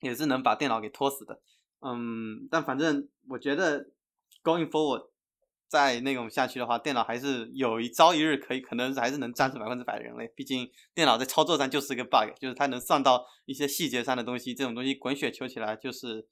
也是能把电脑给拖死的。嗯，但反正我觉得 going forward，在那种下去的话，电脑还是有一朝一日可以，可能还是能战胜百分之百的人类。毕竟电脑在操作上就是个 bug，就是它能算到一些细节上的东西，这种东西滚雪球起来就是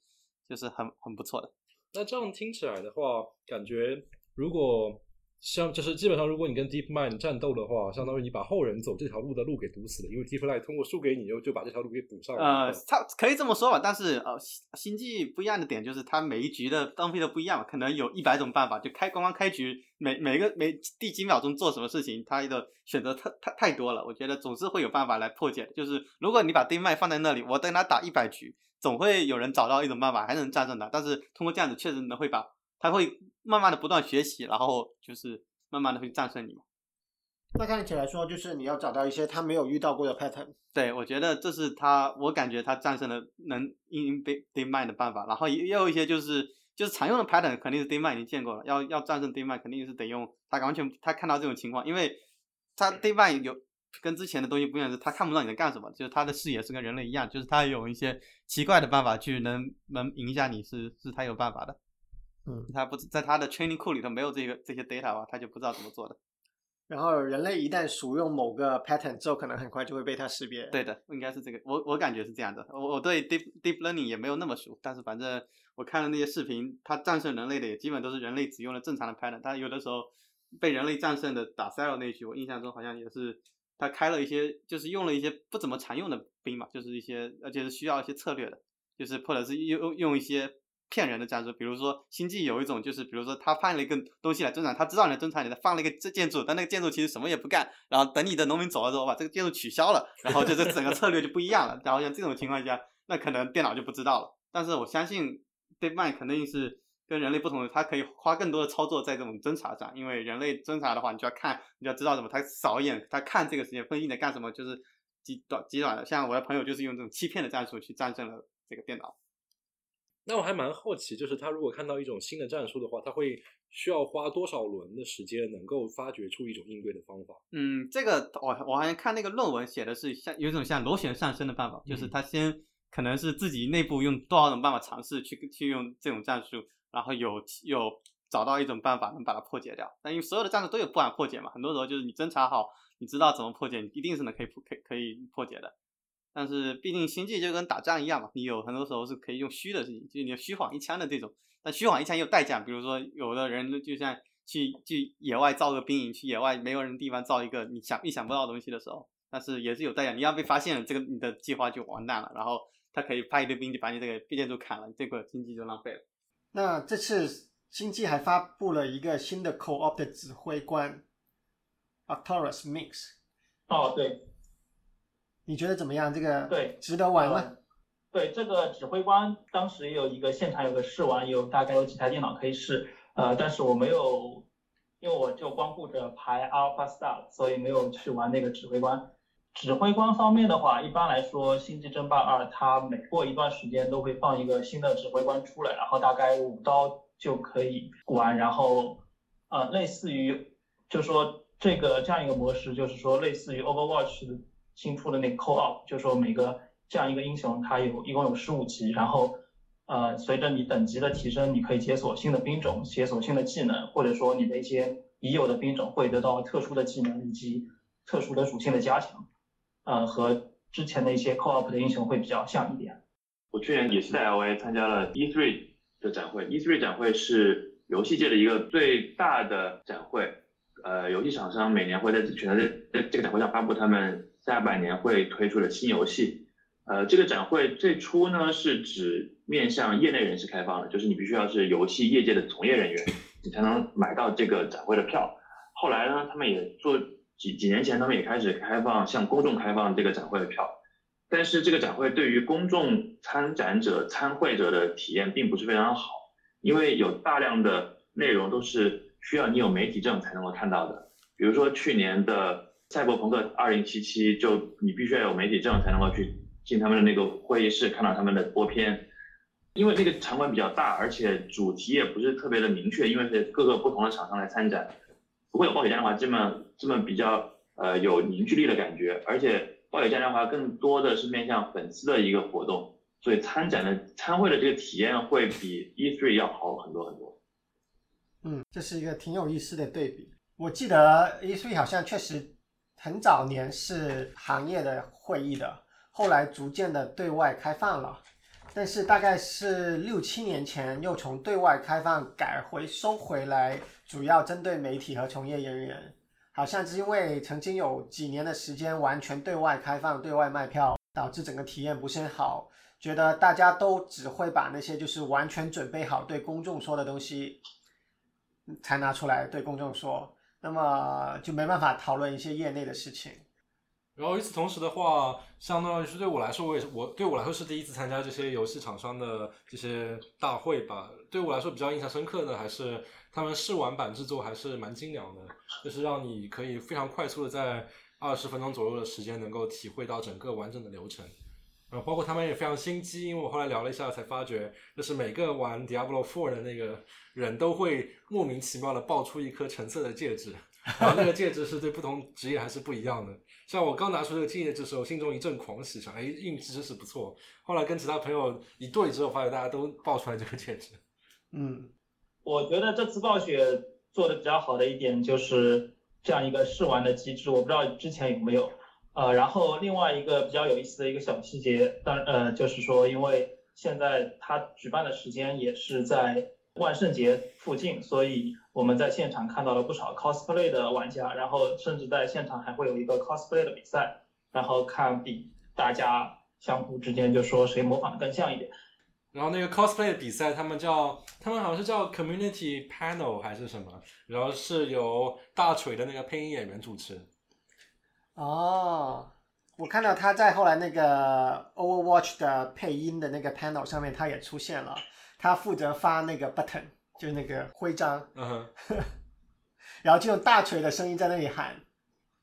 就是很很不错的。那这样听起来的话，感觉如果。像就是基本上，如果你跟 DeepMind 战斗的话，相当于你把后人走这条路的路给堵死了，因为 DeepMind 通过输给你，就就把这条路给补上了。呃，它可以这么说吧，但是呃，星际不一样的点就是它每一局的浪费都不一样，可能有一百种办法，就开刚刚开局每每个每第几秒钟做什么事情，它的选择太太太多了。我觉得总是会有办法来破解。就是如果你把 DeepMind 放在那里，我等他打一百局，总会有人找到一种办法还能战胜他。但是通过这样子，确实能会把他会慢慢的不断学习，然后就是。慢慢的会战胜你嘛？那看起来说，就是你要找到一些他没有遇到过的 pattern。对，我觉得这是他，我感觉他战胜了能应用 day day mind 的办法。然后也有一些就是就是常用的 pattern，肯定是 day mind 已经见过了。要要战胜 day mind，肯定是得用他完全他看到这种情况，因为他 day mind 有跟之前的东西不一样，是他看不到你在干什么，就是他的视野是跟人类一样，就是他有一些奇怪的办法去能能影响你，是是他有办法的。嗯，他不在他的 training 库里头没有这个这些 data 吧，他就不知道怎么做的。然后人类一旦熟用某个 pattern 之后，可能很快就会被它识别。对的，应该是这个，我我感觉是这样的。我我对 deep deep learning 也没有那么熟，但是反正我看了那些视频，它战胜人类的也基本都是人类只用了正常的 pattern。它有的时候被人类战胜的打 cell 那局，我印象中好像也是他开了一些，就是用了一些不怎么常用的兵嘛，就是一些而且是需要一些策略的，就是或者是用用一些。骗人的战术，比如说星际有一种，就是比如说他放了一个东西来增产，他知道你的增产，你的放了一个这建筑，但那个建筑其实什么也不干，然后等你的农民走了之后，把这个建筑取消了，然后就是整个策略就不一样了。然后像这种情况下，那可能电脑就不知道了。但是我相信 DeepMind 肯定是跟人类不同的，它可以花更多的操作在这种侦查上，因为人类侦查的话，你就要看，你要知道什么，他扫一眼，他看这个时间分析在干什么，就是极短极短的。像我的朋友就是用这种欺骗的战术去战胜了这个电脑。那我还蛮好奇，就是他如果看到一种新的战术的话，他会需要花多少轮的时间能够发掘出一种应对的方法？嗯，这个我我好像看那个论文写的是像有一种像螺旋上升的办法，就是他先可能是自己内部用多少种办法尝试去去用这种战术，然后有有找到一种办法能把它破解掉。但因为所有的战术都有不敢破解嘛，很多时候就是你侦查好，你知道怎么破解，你一定是能可以破可可以破解的。但是毕竟星际就跟打仗一样嘛，你有很多时候是可以用虚的事情，就是你要虚晃一枪的这种。但虚晃一枪也有代价，比如说有的人就像去去野外造个兵营，去野外没有人的地方造一个你想意想不到的东西的时候，但是也是有代价。你要被发现了，这个你的计划就完蛋了。然后他可以派一堆兵就把你这个建筑砍了，这个经济就浪费了。那这次星际还发布了一个新的 Co-op 的指挥官，Arcturus Mix。哦，对。你觉得怎么样？这个对值得玩吗？对，这个指挥官当时也有一个现场有个试玩，有大概有几台电脑可以试。呃，但是我没有，因为我就光顾着排 Alpha Star，所以没有去玩那个指挥官。指挥官方面的话，一般来说，《星际争霸二》它每过一段时间都会放一个新的指挥官出来，然后大概五刀就可以玩。然后，呃，类似于，就说这个这样一个模式，就是说类似于 Overwatch。新出的那个 Co-op，就说每个这样一个英雄，它有一共有十五级，然后呃，随着你等级的提升，你可以解锁新的兵种，解锁新的技能，或者说你的一些已有的兵种会得到特殊的技能以及特殊的属性的加强，呃，和之前的一些 Co-op 的英雄会比较像一点。我去年也是在 LA 参加了 E3 的展会，E3 展会是游戏界的一个最大的展会，呃，游戏厂商每年会在全在这个展会上发布他们。下半年会推出的新游戏，呃，这个展会最初呢是指面向业内人士开放的，就是你必须要是游戏业界的从业人员，你才能买到这个展会的票。后来呢，他们也做几几年前，他们也开始开放向公众开放这个展会的票，但是这个展会对于公众参展者、参会者的体验并不是非常好，因为有大量的内容都是需要你有媒体证才能够看到的，比如说去年的。赛博朋克二零七七，就你必须要有媒体证才能够去进他们的那个会议室，看到他们的播片。因为那个场馆比较大，而且主题也不是特别的明确，因为是各个不同的厂商来参展，不会有暴雪嘉年华这么这么比较呃有凝聚力的感觉。而且暴雪嘉年华更多的是面向粉丝的一个活动，所以参展的参会的这个体验会比 E3 要好很多很多。嗯，这是一个挺有意思的对比。我记得 E3 好像确实。很早年是行业的会议的，后来逐渐的对外开放了，但是大概是六七年前又从对外开放改回收回来，主要针对媒体和从业人员。好像是因为曾经有几年的时间完全对外开放、对外卖票，导致整个体验不是很好，觉得大家都只会把那些就是完全准备好对公众说的东西才拿出来对公众说。那么就没办法讨论一些业内的事情。然后与此同时的话，相当于是对我来说，我也是我对我来说是第一次参加这些游戏厂商的这些大会吧。对我来说比较印象深刻的还是他们试玩版制作还是蛮精良的，就是让你可以非常快速的在二十分钟左右的时间能够体会到整个完整的流程。然后包括他们也非常心机，因为我后来聊了一下才发觉，就是每个玩 Diablo Four 的那个人都会莫名其妙的爆出一颗橙色的戒指，然后那个戒指是对不同职业还是不一样的。像我刚拿出这个戒指的时候，心中一阵狂喜，想哎运气真是不错。后来跟其他朋友一对之后，发现大家都爆出来这个戒指。嗯，我觉得这次暴雪做的比较好的一点就是。这样一个试玩的机制，我不知道之前有没有。呃，然后另外一个比较有意思的一个小细节，当呃就是说，因为现在它举办的时间也是在万圣节附近，所以我们在现场看到了不少 cosplay 的玩家，然后甚至在现场还会有一个 cosplay 的比赛，然后看比大家相互之间就说谁模仿的更像一点。然后那个 cosplay 的比赛，他们叫他们好像是叫 community panel 还是什么，然后是由大锤的那个配音演员主持。哦，我看到他在后来那个 Overwatch 的配音的那个 panel 上面，他也出现了。他负责发那个 button，就是那个徽章，嗯哼，然后就用大锤的声音在那里喊：“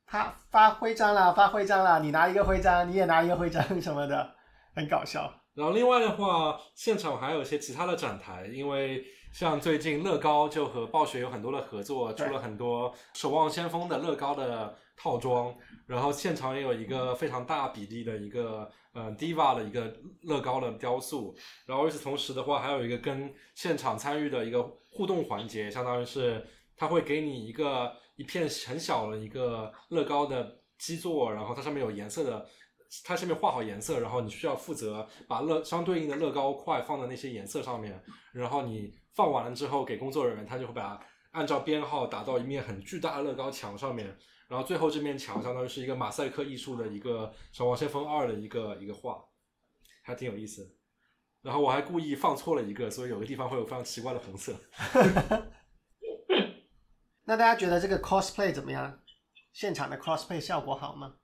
他发徽章了，发徽章了，你拿一个徽章，你也拿一个徽章什么的，很搞笑。”然后另外的话，现场还有一些其他的展台，因为像最近乐高就和暴雪有很多的合作，出了很多《守望先锋》的乐高的套装，然后现场也有一个非常大比例的一个呃 Diva 的一个乐高的雕塑，然后与此同时的话，还有一个跟现场参与的一个互动环节，相当于是他会给你一个一片很小的一个乐高的基座，然后它上面有颜色的。它上面画好颜色，然后你需要负责把乐相对应的乐高块放在那些颜色上面，然后你放完了之后给工作人员，他就会把按照编号打到一面很巨大的乐高墙上面，然后最后这面墙相当于是一个马赛克艺术的一个《守望先锋二》的一个一个画，还挺有意思。然后我还故意放错了一个，所以有个地方会有非常奇怪的红色。那大家觉得这个 cosplay 怎么样？现场的 cosplay 效果好吗？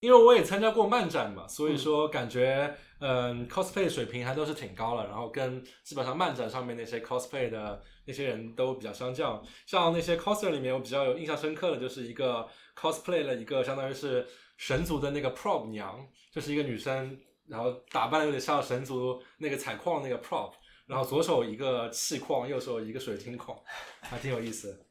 因为我也参加过漫展嘛，所以说感觉嗯 cosplay 水平还都是挺高了，然后跟基本上漫展上面那些 cosplay 的那些人都比较相像。像那些 coser 里面，我比较有印象深刻的就是一个 cosplay 了一个相当于是神族的那个 prop 娘，就是一个女生，然后打扮的有点像神族那个采矿那个 prop，然后左手一个气矿，右手一个水晶矿，还挺有意思。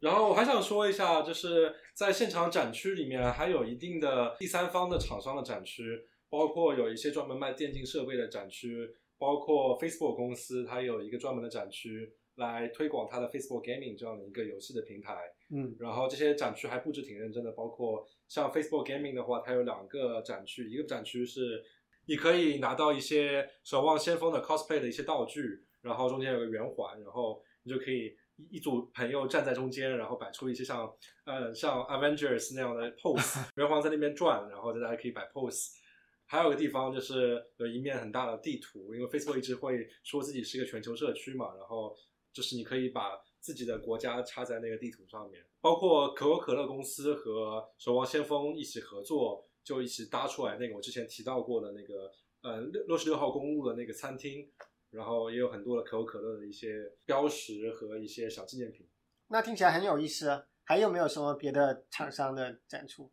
然后我还想说一下，就是在现场展区里面还有一定的第三方的厂商的展区，包括有一些专门卖电竞设备的展区，包括 Facebook 公司它有一个专门的展区来推广它的 Facebook Gaming 这样的一个游戏的平台。嗯，然后这些展区还布置挺认真的，包括像 Facebook Gaming 的话，它有两个展区，一个展区是你可以拿到一些守望先锋的 cosplay 的一些道具，然后中间有个圆环，然后你就可以。一一组朋友站在中间，然后摆出一些像呃像 Avengers 那样的 pose，圆环在那边转，然后大家可以摆 pose。还有个地方就是有一面很大的地图，因为 Facebook 一直会说自己是一个全球社区嘛，然后就是你可以把自己的国家插在那个地图上面。包括可口可乐公司和守望先锋一起合作，就一起搭出来那个我之前提到过的那个呃六六十六号公路的那个餐厅。然后也有很多的可口可乐的一些标识和一些小纪念品，那听起来很有意思。还有没有什么别的厂商的展出？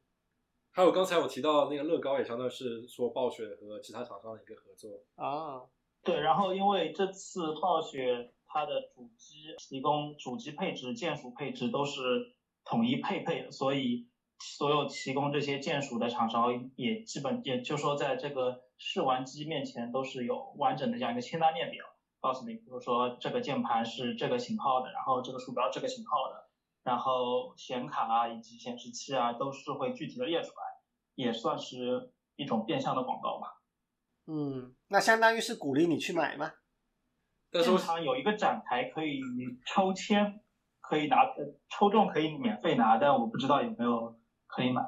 还有刚才我提到那个乐高，也相当于是说暴雪和其他厂商的一个合作啊。对，然后因为这次暴雪它的主机提供主机配置、键鼠配置都是统一配备的，所以所有提供这些键鼠的厂商也基本也就说在这个。试玩机面前都是有完整的这样一个清单列表，告诉你，比如说这个键盘是这个型号的，然后这个鼠标这个型号的，然后显卡啊以及显示器啊都是会具体的列出来，也算是一种变相的广告吧。嗯，那相当于是鼓励你去买吗？现场有一个展台可以抽签，可以拿，抽中可以免费拿，但我不知道有没有可以买。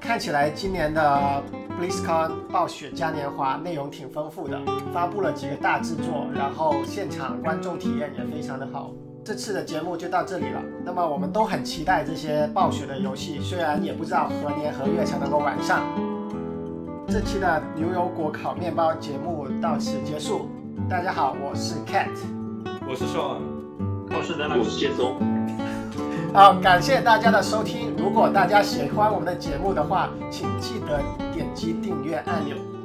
看起来今年的 BlizzCon 暴雪嘉年华内容挺丰富的，发布了几个大制作，然后现场观众体验也非常的好。这次的节目就到这里了。那么我们都很期待这些暴雪的游戏，虽然也不知道何年何月才能够晚上。这期的牛油果烤面包节目到此结束。大家好，我是 Cat，我是 Sean，我是我是杰松。好，感谢大家的收听。如果大家喜欢我们的节目的话，请记得点击订阅按钮。